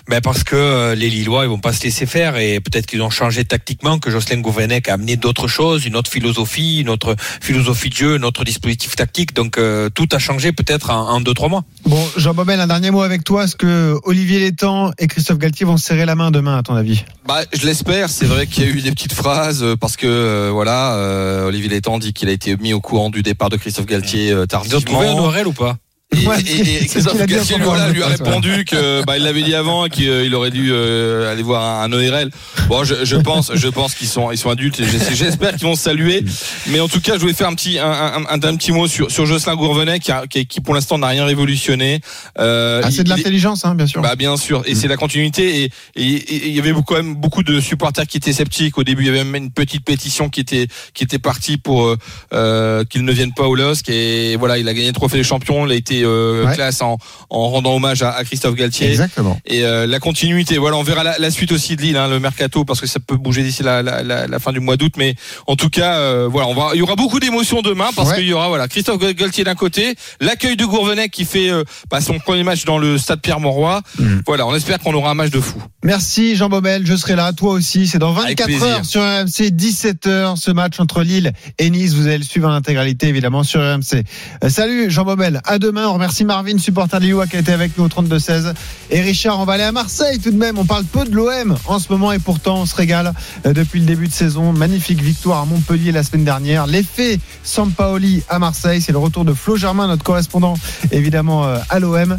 ben parce que euh, les Lillois ils vont pas se laisser faire et peut-être qu'ils ont changé tactiquement que Jocelyn Gourvenec a amené d'autres choses une autre philosophie une autre philosophie de jeu notre dispositif tactique donc euh, tout a changé peut-être en, en deux trois mois Bon, Jean Bobel, un dernier mot avec toi. Est-ce que Olivier Létang et Christophe Galtier vont se serrer la main demain, à ton avis? Bah, je l'espère. C'est vrai qu'il y a eu des petites phrases euh, parce que euh, voilà, euh, Olivier Létang dit qu'il a été mis au courant du départ de Christophe Galtier euh, ils ont trouvé un tardivement. ORL ou pas? Et, Ouais, et- et- Christophe voilà, lui a répondu que bah, il l'avait dit avant et qu'il aurait dû euh, aller voir un, ORL. Bon, je, je pense, je pense qu'ils sont, ils sont adultes. J'espère qu'ils vont se saluer. Mais en tout cas, je voulais faire un petit, un, un, un- un petit mot sur, sur Jocelyn Gourvenet qui, a- qui, qui, pour l'instant n'a rien révolutionné. Euh, ah, C'est de l'intelligence, hein, bien sûr. bah bien sûr, et c'est la continuité. Et il y avait quand même beaucoup de supporters qui étaient sceptiques. Au début, il y avait même une petite pétition qui était qui était partie pour euh, euh, qu'il ne vienne pas au LOSC. Et voilà, il a gagné le trophée des champions. Il a été euh, Ouais. classe en, en rendant hommage à, à Christophe Galtier. Exactement. Et euh, la continuité, voilà, on verra la, la suite aussi de Lille, hein, le mercato, parce que ça peut bouger d'ici la, la, la, la fin du mois d'août. Mais en tout cas, euh, voilà, on va, il y aura beaucoup d'émotions demain parce Ouais. qu'il y aura voilà Christophe Galtier d'un côté, l'accueil de Gourvenec qui fait bah, son premier match dans le stade Pierre-Mauroy. Mhm. Voilà, on espère qu'on aura un match de fou. Merci Jean Bobel, je serai là, toi aussi. C'est dans Avec 24 plaisir. heures sur RMC, 17 heures, ce match entre Lille et Nice. Vous allez le suivre en intégralité, évidemment, sur RMC. Salut Jean Bobel, à demain. On remercie Marvin, supporter de qui a été avec nous au 32-16. Et Richard, on va aller à Marseille tout de même. On parle peu de l'OM en ce moment et pourtant on se régale euh, depuis le début de saison. Magnifique victoire à Montpellier la semaine dernière. L'effet Sampaoli à Marseille, c'est le retour de Flo Germain, notre correspondant, évidemment, euh, à l'OM.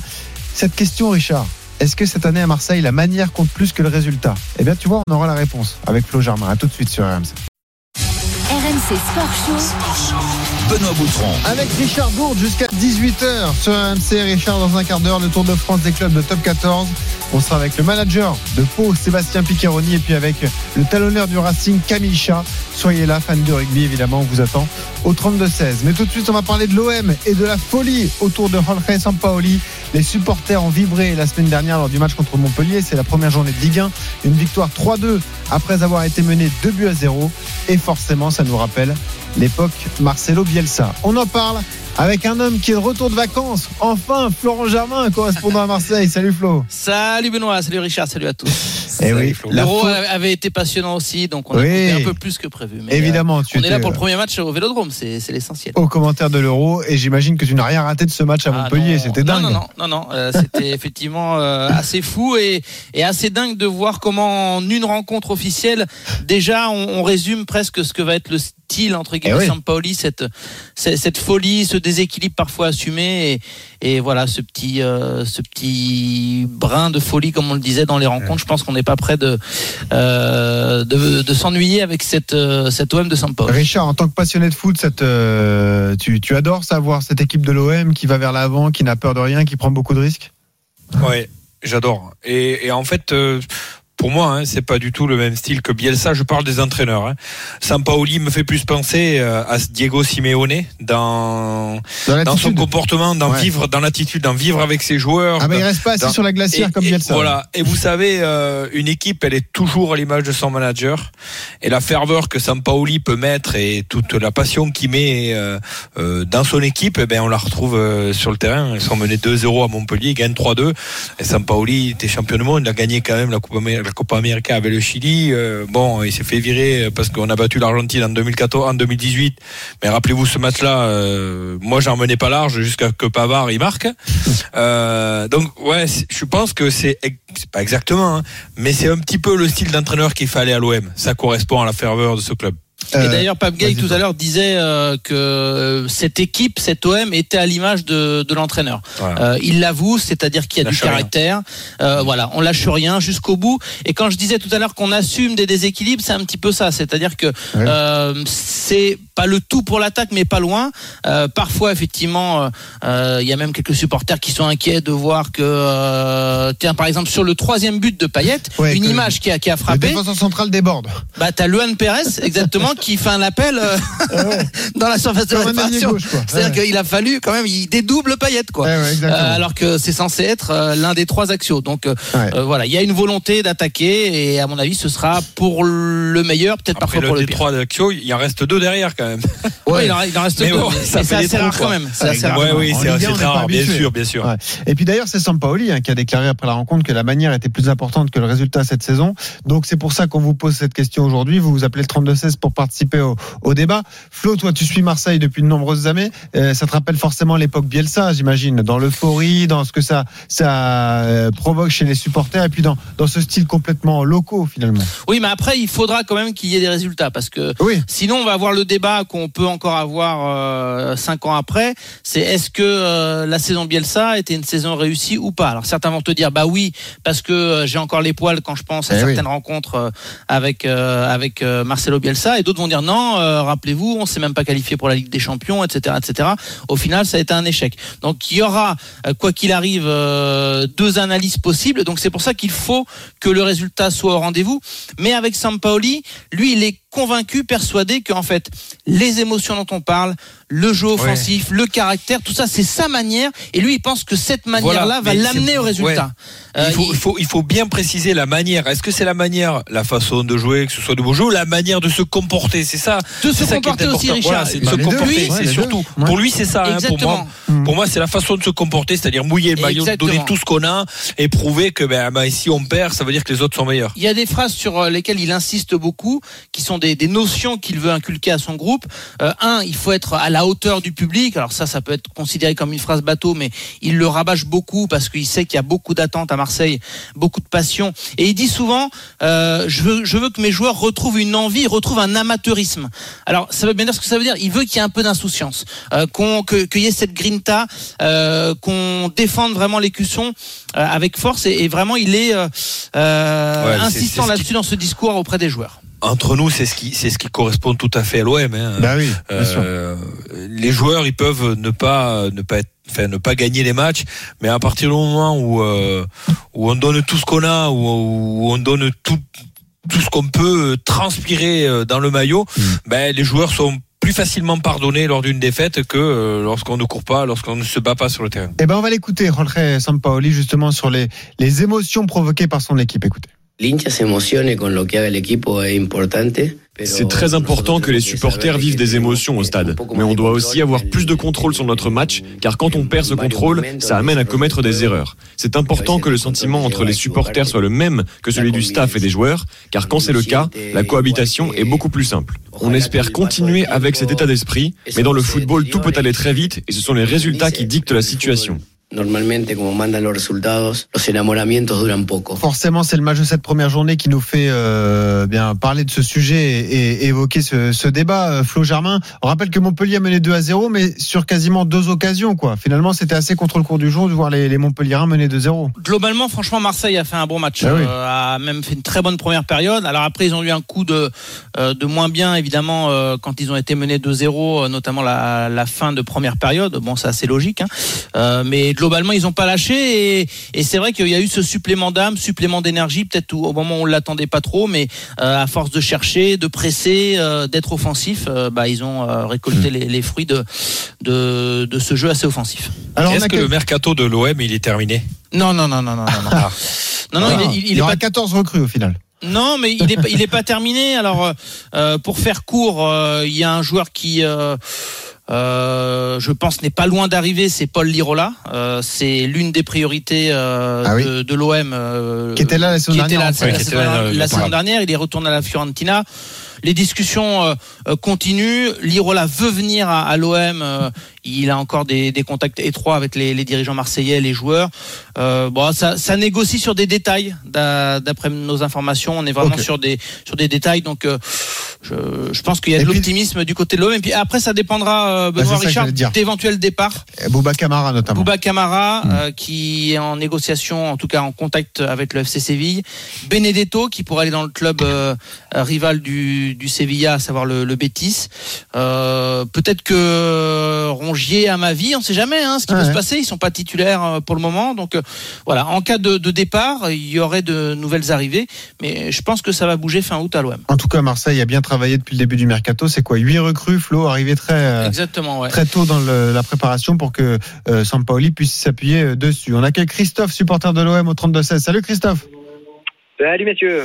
Cette question, Richard. Est-ce que cette année à Marseille, la manière compte plus que le résultat? Eh bien, tu vois, on aura la réponse avec Flo Germain. Tout de suite sur RMC. RMC Sport Show. Benoît Boutron. Avec Richard Bourde jusqu'à 18h sur RMC. Richard, dans un quart d'heure, le Tour de France des clubs de top 14. On sera avec le manager de Pau, Sébastien Piccheroni, et puis avec le talonneur du Racing, Camille Chat. Soyez là, fan de rugby, évidemment, on vous attend au 32-16. Mais tout de suite, on va parler de l'OM et de la folie autour de Jorge Sampaoli. Les supporters ont vibré la semaine dernière lors du match contre Montpellier. C'est la première journée de Ligue 1. Une victoire 3-2 après avoir été mené 2 buts à 0. Et forcément, ça nous rappelle l'époque Marcelo Bielsa. On en parle avec un homme qui est de retour de vacances. Enfin, Florent Germain, correspondant à Marseille. Salut Flo. Salut Benoît, salut Richard, salut à tous. Eh oui, L'Euro faute- avait été passionnant aussi, donc on a Oui. un peu plus que prévu. Mais, Évidemment, euh, tu on est étais, là pour euh, le premier match au Vélodrome, c'est c'est l'essentiel. Au commentaire de l'Euro. Et j'imagine que tu n'as rien raté de ce match à Ah Montpellier. C'était dingue. Non, non, non, non, euh, c'était <laughs> effectivement euh, assez fou et, et assez dingue de voir comment en une rencontre officielle, déjà, on, on résume presque ce que va être le style entre guillemets Eh oui. Sampaoli, cette, cette cette folie, ce déséquilibre parfois assumé et, et voilà ce petit euh, ce petit brin de folie comme on le disait dans les rencontres. Je pense qu'on n'est pas prêt de euh, de, de s'ennuyer avec cette euh, cette OM de Sampaoli. Richard, en tant que passionné de foot, cette, euh, tu, tu adores savoir cette équipe de l'OM qui va vers l'avant, qui n'a peur de rien, qui prend beaucoup de risques? Ouais, j'adore. Et, et en fait, euh, pour moi, hein, c'est pas du tout le même style que Bielsa. Je parle des entraîneurs. Hein. Sampaoli me fait plus penser euh, à Diego Simeone dans Dans dans son comportement, dans Ouais. vivre, dans l'attitude, dans vivre avec ses joueurs. Ah bah il reste pas assis dans- sur la glacière et- comme et Bielsa. Voilà. Et vous savez, euh, une équipe, elle est toujours à l'image de son manager. Et la ferveur que Sampaoli peut mettre et toute la passion qu'il met euh, euh, dans son équipe, eh ben on la retrouve euh, sur le terrain. Ils sont menés 2-0 à Montpellier, ils gagnent 3-2. Et Sampaoli était champion du monde. Il a gagné quand même la Coupe, Amé- la Copa América avec le Chili. Euh, bon, il s'est fait virer parce qu'on a battu l'Argentine en 2014, en 2018. Mais rappelez-vous ce match-là, euh, moi j'en menais pas large jusqu'à que Pavard il marque. Euh, donc ouais, je pense que c'est pas exactement, hein, mais c'est un petit peu le style d'entraîneur qu'il fallait à l'OM. Ça correspond à la ferveur de ce club. Et Euh, d'ailleurs, Pape Gay tout à l'heure disait euh, que cette équipe, cette OM, était à l'image de, de l'entraîneur. Voilà. Euh, il l'avoue, c'est-à-dire qu'il y a du Lâche caractère. Euh, voilà, on lâche rien jusqu'au bout. Et quand je disais tout à l'heure qu'on assume des déséquilibres, c'est un petit peu ça. C'est-à-dire que euh, c'est pas le tout pour l'attaque, mais pas loin. Euh, parfois, effectivement, euh, euh, il y a même quelques supporters qui sont inquiets de voir que, euh, tiens, par exemple, sur le troisième but de Payet, Ouais, une image qui a, qui a frappé. défenseur central déborde. Bah, t'as Luan Pérez, exactement, qui fait un appel euh, <laughs> dans la surface de réparation. C'est-à-dire Ouais. qu'il a fallu quand même, il dédouble Payet, quoi. Ouais, ouais, exactement. Euh, alors que c'est censé être euh, l'un des trois axiaux. Donc euh, Ouais. euh, voilà, il y a une volonté d'attaquer et à mon avis, ce sera pour le meilleur, peut-être parfois le pour le pire. trois d'Axio, il en reste deux derrière quand même. <laughs> Ouais, il, en, il en reste Mais deux, bon, ça c'est des assez rare quand même. C'est assez rare. Ouais, oui, c'est rare, bien sûr, bien sûr. Ouais. Et puis d'ailleurs, c'est Sampaoli hein, qui a déclaré après la rencontre que la manière était plus importante que le résultat cette saison. Donc c'est pour ça qu'on vous pose cette question aujourd'hui. Vous vous appelez le 32-16 pour participer au, au débat. Flo, toi, tu suis Marseille depuis de nombreuses années. Euh, ça te rappelle forcément l'époque Bielsa, j'imagine, dans l'euphorie, dans ce que ça, ça euh, provoque chez les supporters, et puis dans, dans ce style complètement locaux finalement. Oui, mais après, il faudra quand même qu'il y ait des résultats parce que Oui. Sinon, on va avoir le débat qu'on peut encore avoir euh, cinq ans après. C'est est-ce que euh, la saison Bielsa était une saison réussie ou pas? Alors certains vont te dire bah oui parce que euh, j'ai encore les poils quand je pense à Eh certaines rencontres avec avec Marcelo Bielsa et d'autres vont dire non. Rappelez-vous, on s'est même pas qualifié pour la Ligue des Champions, etc., etc. Au final, ça a été un échec. Donc il y aura quoi qu'il arrive deux analyses possibles. Donc c'est pour ça qu'il faut que le résultat soit au rendez-vous. Mais avec Sampaoli, lui, il est convaincu, persuadé qu'en fait, les émotions dont on parle, le jeu offensif, le caractère, tout ça, c'est sa manière. Et lui, il pense que cette manière-là Voilà, va l'amener au résultat. Euh, il, faut, il- il, faut, il faut bien préciser la manière. Est-ce que c'est la manière, la façon de jouer, que ce soit de beau jeu, ou la manière de se comporter? C'est ça. De se c'est ça qui est comporter aussi, important. Richard. Voilà, c'est de Bah, se comporter. C'est surtout. Ouais. Pour lui, c'est ça. hein, pour moi, Exactement. pour moi, c'est la façon de se comporter, c'est-à-dire mouiller le maillot, Exactement. donner tout ce qu'on a et prouver que ben, ben, si on perd, ça veut dire que les autres sont meilleurs. Il y a des phrases sur euh, lesquelles il insiste beaucoup, qui sont des, des notions qu'il veut inculquer à son groupe. Euh, un, il faut être à la hauteur du public. Alors ça, ça peut être considéré comme une phrase bateau, mais il le rabâche beaucoup parce qu'il sait qu'il y a beaucoup d'attentes à Marseille, beaucoup de passion. Et il dit souvent, euh, je, veux, je veux que mes joueurs retrouvent une envie, retrouvent un amateurisme. Alors ça veut bien dire ce que ça veut dire. Il veut qu'il y ait un peu d'insouciance, euh, qu'on, que- qu'il y ait cette grinta, euh, qu'on défende vraiment les cuissons euh, avec force. Et, et vraiment, il est euh, euh, Ouais, insistant là-dessus dans ce discours auprès des joueurs. Entre nous, c'est ce qui, c'est ce qui correspond tout à fait à l'OM. Hein. Bah oui. Euh, les joueurs, ils peuvent ne pas, ne pas être, enfin, ne pas gagner les matchs, mais à partir du moment où, euh, où on donne tout ce qu'on a, où, où on donne tout, tout ce qu'on peut transpirer euh, dans le maillot, Mm. ben, les joueurs sont plus facilement pardonnés lors d'une défaite que euh, lorsqu'on ne court pas, lorsqu'on ne se bat pas sur le terrain. Eh ben, on va l'écouter, Jorge Sampaoli, justement, sur les, les émotions provoquées par son équipe. Écoutez. C'est très important que les supporters vivent des émotions au stade, mais on doit aussi avoir plus de contrôle sur notre match, car quand on perd ce contrôle, ça amène à commettre des erreurs. C'est important que le sentiment entre les supporters soit le même que celui du staff et des joueurs, car quand c'est le cas, la cohabitation est beaucoup plus simple. On espère continuer avec cet état d'esprit, mais dans le football, tout peut aller très vite et ce sont les résultats qui dictent la situation. Normalmente, como mandan los resultados, los enamoramientos duran poco. Forcément, c'est le match de cette première journée qui nous fait euh, bien parler de ce sujet et, et évoquer ce, ce débat. Euh, Flo Germain, on rappelle que Montpellier a mené 2 à 0, mais sur quasiment deux occasions. quoi. Finalement, c'était assez contre le cours du jour de voir les, les Montpelliérains mener 2-0. Globalement, franchement, Marseille a fait un bon match. Ah oui. Euh, a même fait une très bonne première période. Alors après, ils ont eu un coup de, euh, de moins bien, évidemment, quand ils ont été menés 2-0, euh, notamment la, la fin de première période. Bon, c'est assez logique. Hein. Euh, mais globalement, ils n'ont pas lâché. Et, et c'est vrai qu'il y a eu ce supplément d'âme, supplément d'énergie, peut-être au au moment où on l'attendait pas trop. Mais euh, à force de chercher, de presser, euh, d'être offensif, euh, bah, ils ont euh, récolté les, les fruits de, de, de ce jeu assez offensif. Alors, Est-ce a que quel- le mercato de l'OM, il est terminé? Non, non, non, non, non, non. non. Ah. Non, non, Ah, il est, il, il est aura pas 14 recrues au final. Non, mais il est pas- il est pas terminé. Alors euh, euh, pour faire court, euh, il y a un joueur qui euh, euh, je pense n'est pas loin d'arriver, c'est Paul Lirola. Euh, c'est l'une des priorités euh, Ah oui. de, de l'OM. euh, Qui était là la saison dernière, la, fait. la saison, était là, la euh, saison ouais. dernière. Il est retourné à la Fiorentina. Les discussions euh, euh, continuent. Lirola veut venir à, à l'OM. euh, il a encore des, des contacts étroits avec les, les dirigeants marseillais, les joueurs. Euh, bon, ça, ça négocie sur des détails. d'a- D'après nos informations, on est vraiment sur des sur des détails. Donc, euh, je, je pense qu'il y a de l'optimisme du côté de l'OM. Et puis après, ça dépendra, euh, Bah, Benoît Richard, d'éventuels départs. Bouba Camara notamment. Bouba Camara, Mm. euh, qui est en négociation, en tout cas en contact avec le FC Séville. Benedetto, qui pourrait aller dans le club euh, rival du, du Sevilla, à savoir le, le Betis. Euh, Peut-être que Rongier, à ma vie, on sait jamais hein, ce qui peut se passer. Ils sont pas titulaires pour le moment. Donc voilà, en cas de, de départ, il y aurait de nouvelles arrivées. Mais je pense que ça va bouger fin août à l'OM. En tout cas, Marseille a bien travaillé depuis le début du mercato. C'est quoi 8 recrues, Flo, arrivé très, euh, Exactement, ouais. très tôt dans le- la préparation pour que euh, Sampaoli puisse s'appuyer euh, dessus. On accueille Christophe, supporter de l'OM au 32-16. Salut Christophe. Salut messieurs.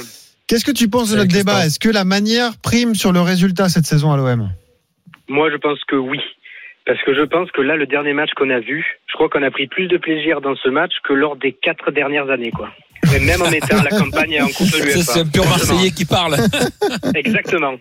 Qu'est-ce que tu penses de notre débat? Est-ce que la manière prime sur le résultat cette saison à l'OM Moi, je pense que oui. Parce que je pense que là, le dernier match qu'on a vu, je crois qu'on a pris plus de plaisir dans ce match que lors des quatre dernières années, quoi. Et même en mettant la campagne en coupe <laughs> de l'UEFA. C'est un pur Marseillais qui parle. <laughs> Exactement.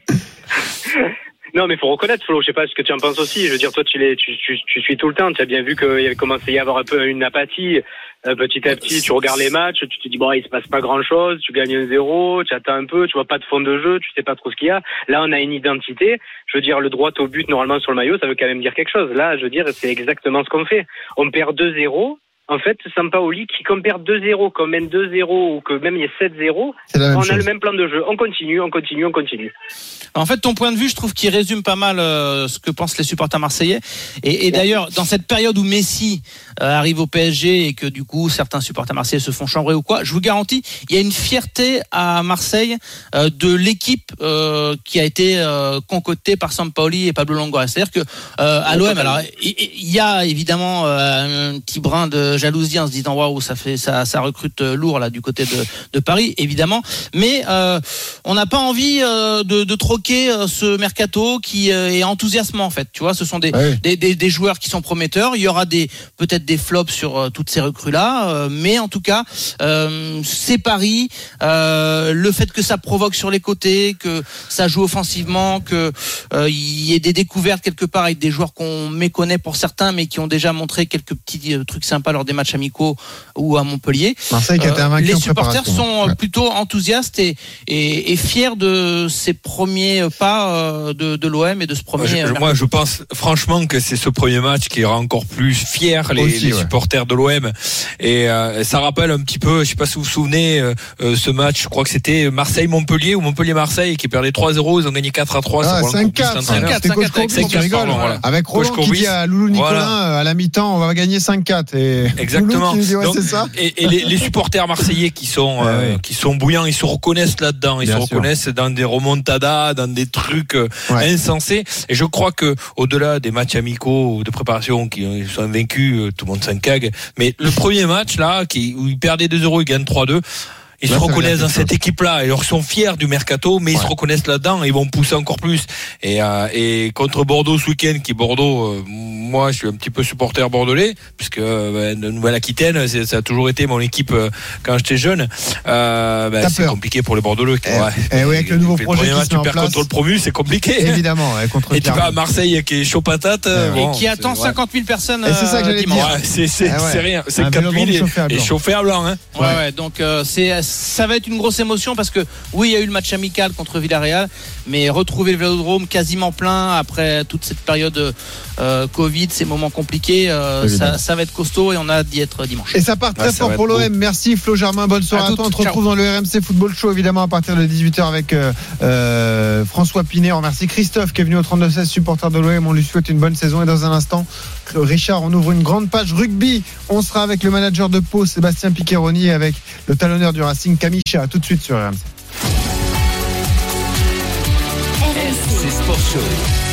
Non, mais faut reconnaître, Flo, je sais pas ce que tu en penses aussi. Je veux dire, toi, tu, l'es- tu, tu, tu suis tout le temps. Tu as bien vu qu'il avait commencé à y avoir un peu une apathie. Euh, petit à petit, tu regardes les matchs, tu te dis, bon, il se passe pas grand chose. Tu gagnes un zéro, tu attends un peu, tu vois pas de fond de jeu, tu sais pas trop ce qu'il y a. Là, on a une identité. Je veux dire, le droit au but, normalement, sur le maillot, ça veut quand même dire quelque chose. Là, je veux dire, c'est exactement ce qu'on fait. On perd 2-0. En fait, Sampaoli, qui qu'on perd 2-0, qu'on mène 2-0 ou que même il y ait 7-0, C'est la même on a le même plan de jeu. On continue, on continue, on continue. En fait, ton point de vue, je trouve qu'il résume pas mal euh, ce que pensent les supporters marseillais. Et, et d'ailleurs, dans cette période où Messi euh, arrive au PSG et que du coup certains supporters marseillais se font chambrer ou quoi, je vous garantis, il y a une fierté à Marseille euh, de l'équipe qui a été concoctée par Sampaoli et Pablo Longoria. C'est-à-dire que à l'OM, alors il y a évidemment un petit brin de jalousie en se disant waouh, ça fait ça, ça recrute euh, lourd là du côté de, de Paris, évidemment. Mais euh, on n'a pas envie euh, de, de troquer ce mercato qui est enthousiasmant en fait. Tu vois, ce sont des, Ouais. des, des, des joueurs qui sont prometteurs. Il y aura des peut-être des flops sur toutes ces recrues là, mais en tout cas, c'est Paris. Le fait que ça provoque sur les côtés, que ça joue offensivement, que il y ait des découvertes quelque part avec des joueurs qu'on méconnaît pour certains, mais qui ont déjà montré quelques petits trucs sympas lors des matchs amicaux ou à Montpellier. Marseille qui a été Euh, invaincu les supporters préparation. sont Ouais. plutôt enthousiastes et, et, et fiers de ces premiers pas euh, de, de l'OM et de ce premier. Je- je- euh, moi, je pense franchement que c'est ce premier match qui rend encore plus fier les, Aussi, les ouais. supporters de l'OM. Et euh, ça rappelle un petit peu, je sais pas si vous vous souvenez, euh, ce match, je crois que c'était Marseille-Montpellier ou Montpellier-Marseille qui perdait 3-0, ils ont gagné 4 à 3. Ah, c'est pour le coup, 5-4, plus l'entraîneur. c'était coach 5-4, Courbis, tu 5-4, rigoles. pardon, voilà. Avec Roland qui dit à Loulou Nicolin Voilà. à la mi-temps, on va gagner 5-4. Et Exactement. Loulou qui dit, ouais, Donc, c'est ça. Et, et les, les supporters marseillais qui sont Ouais, euh, qui sont bouillants, ils se reconnaissent là-dedans, ils Bien se sûr. reconnaissent dans des remontadas, dans des trucs euh, Ouais. insensés. Et je crois que au-delà des matchs amicaux ou de préparation qui euh, sont vaincus, tout le monde s'en cague. Mais le premier match là, qui où ils perdaient 2-0, ils gagnent 3-2. Ils Là, se reconnaissent dans cette équipe-là et ils sont fiers du mercato, mais ils Ouais. se reconnaissent là-dedans et ils vont pousser encore plus. Et, euh, et contre Bordeaux ce week-end, qui Bordeaux, euh, moi je suis un petit peu supporter bordelais, puisque euh, de Nouvelle-Aquitaine, ça a toujours été mon équipe euh, quand j'étais jeune. Euh, ben, c'est compliqué pour les Bordelais. Eh, eh oui, avec le nouveau <laughs> projet premier qui match, tu perds place. contre le promu, c'est compliqué. Évidemment, ouais, contre Et tu vas à. Marseille qui est chaud patate. euh, Ouais. et qui attend ouais. 50 000 personnes. Et c'est ça que j'allais dire. Ouais, c'est ouais. rien. C'est Un 4000 vélodrome et, chauffé à blanc. Hein. Ouais, ouais, donc c'est ça va être une grosse émotion parce que oui, il y a eu le match amical contre Villarreal, mais retrouver le Vélodrome quasiment plein après toute cette période euh, Covid, ces moments compliqués, euh, ça, ça va être costaud et on a hâte d'y être dimanche. Et ça part très Ouais, ça fort pour l'OM. Merci Flo Germain, bonne soirée À à, toi. On te retrouve ciao. dans le RMC Football Show évidemment à partir de 18h avec euh, euh, François Pinet. On remercie Christophe qui est venu au 32-16 supporter de l'OM. On lui souhaite une bonne saison et dans un instant, Richard, on ouvre une grande page rugby. On sera avec le manager de Pau, Sébastien Piqueroni, et avec le talonneur du Racing, Kamisha. À tout de suite sur RMC. RMC Sport Show.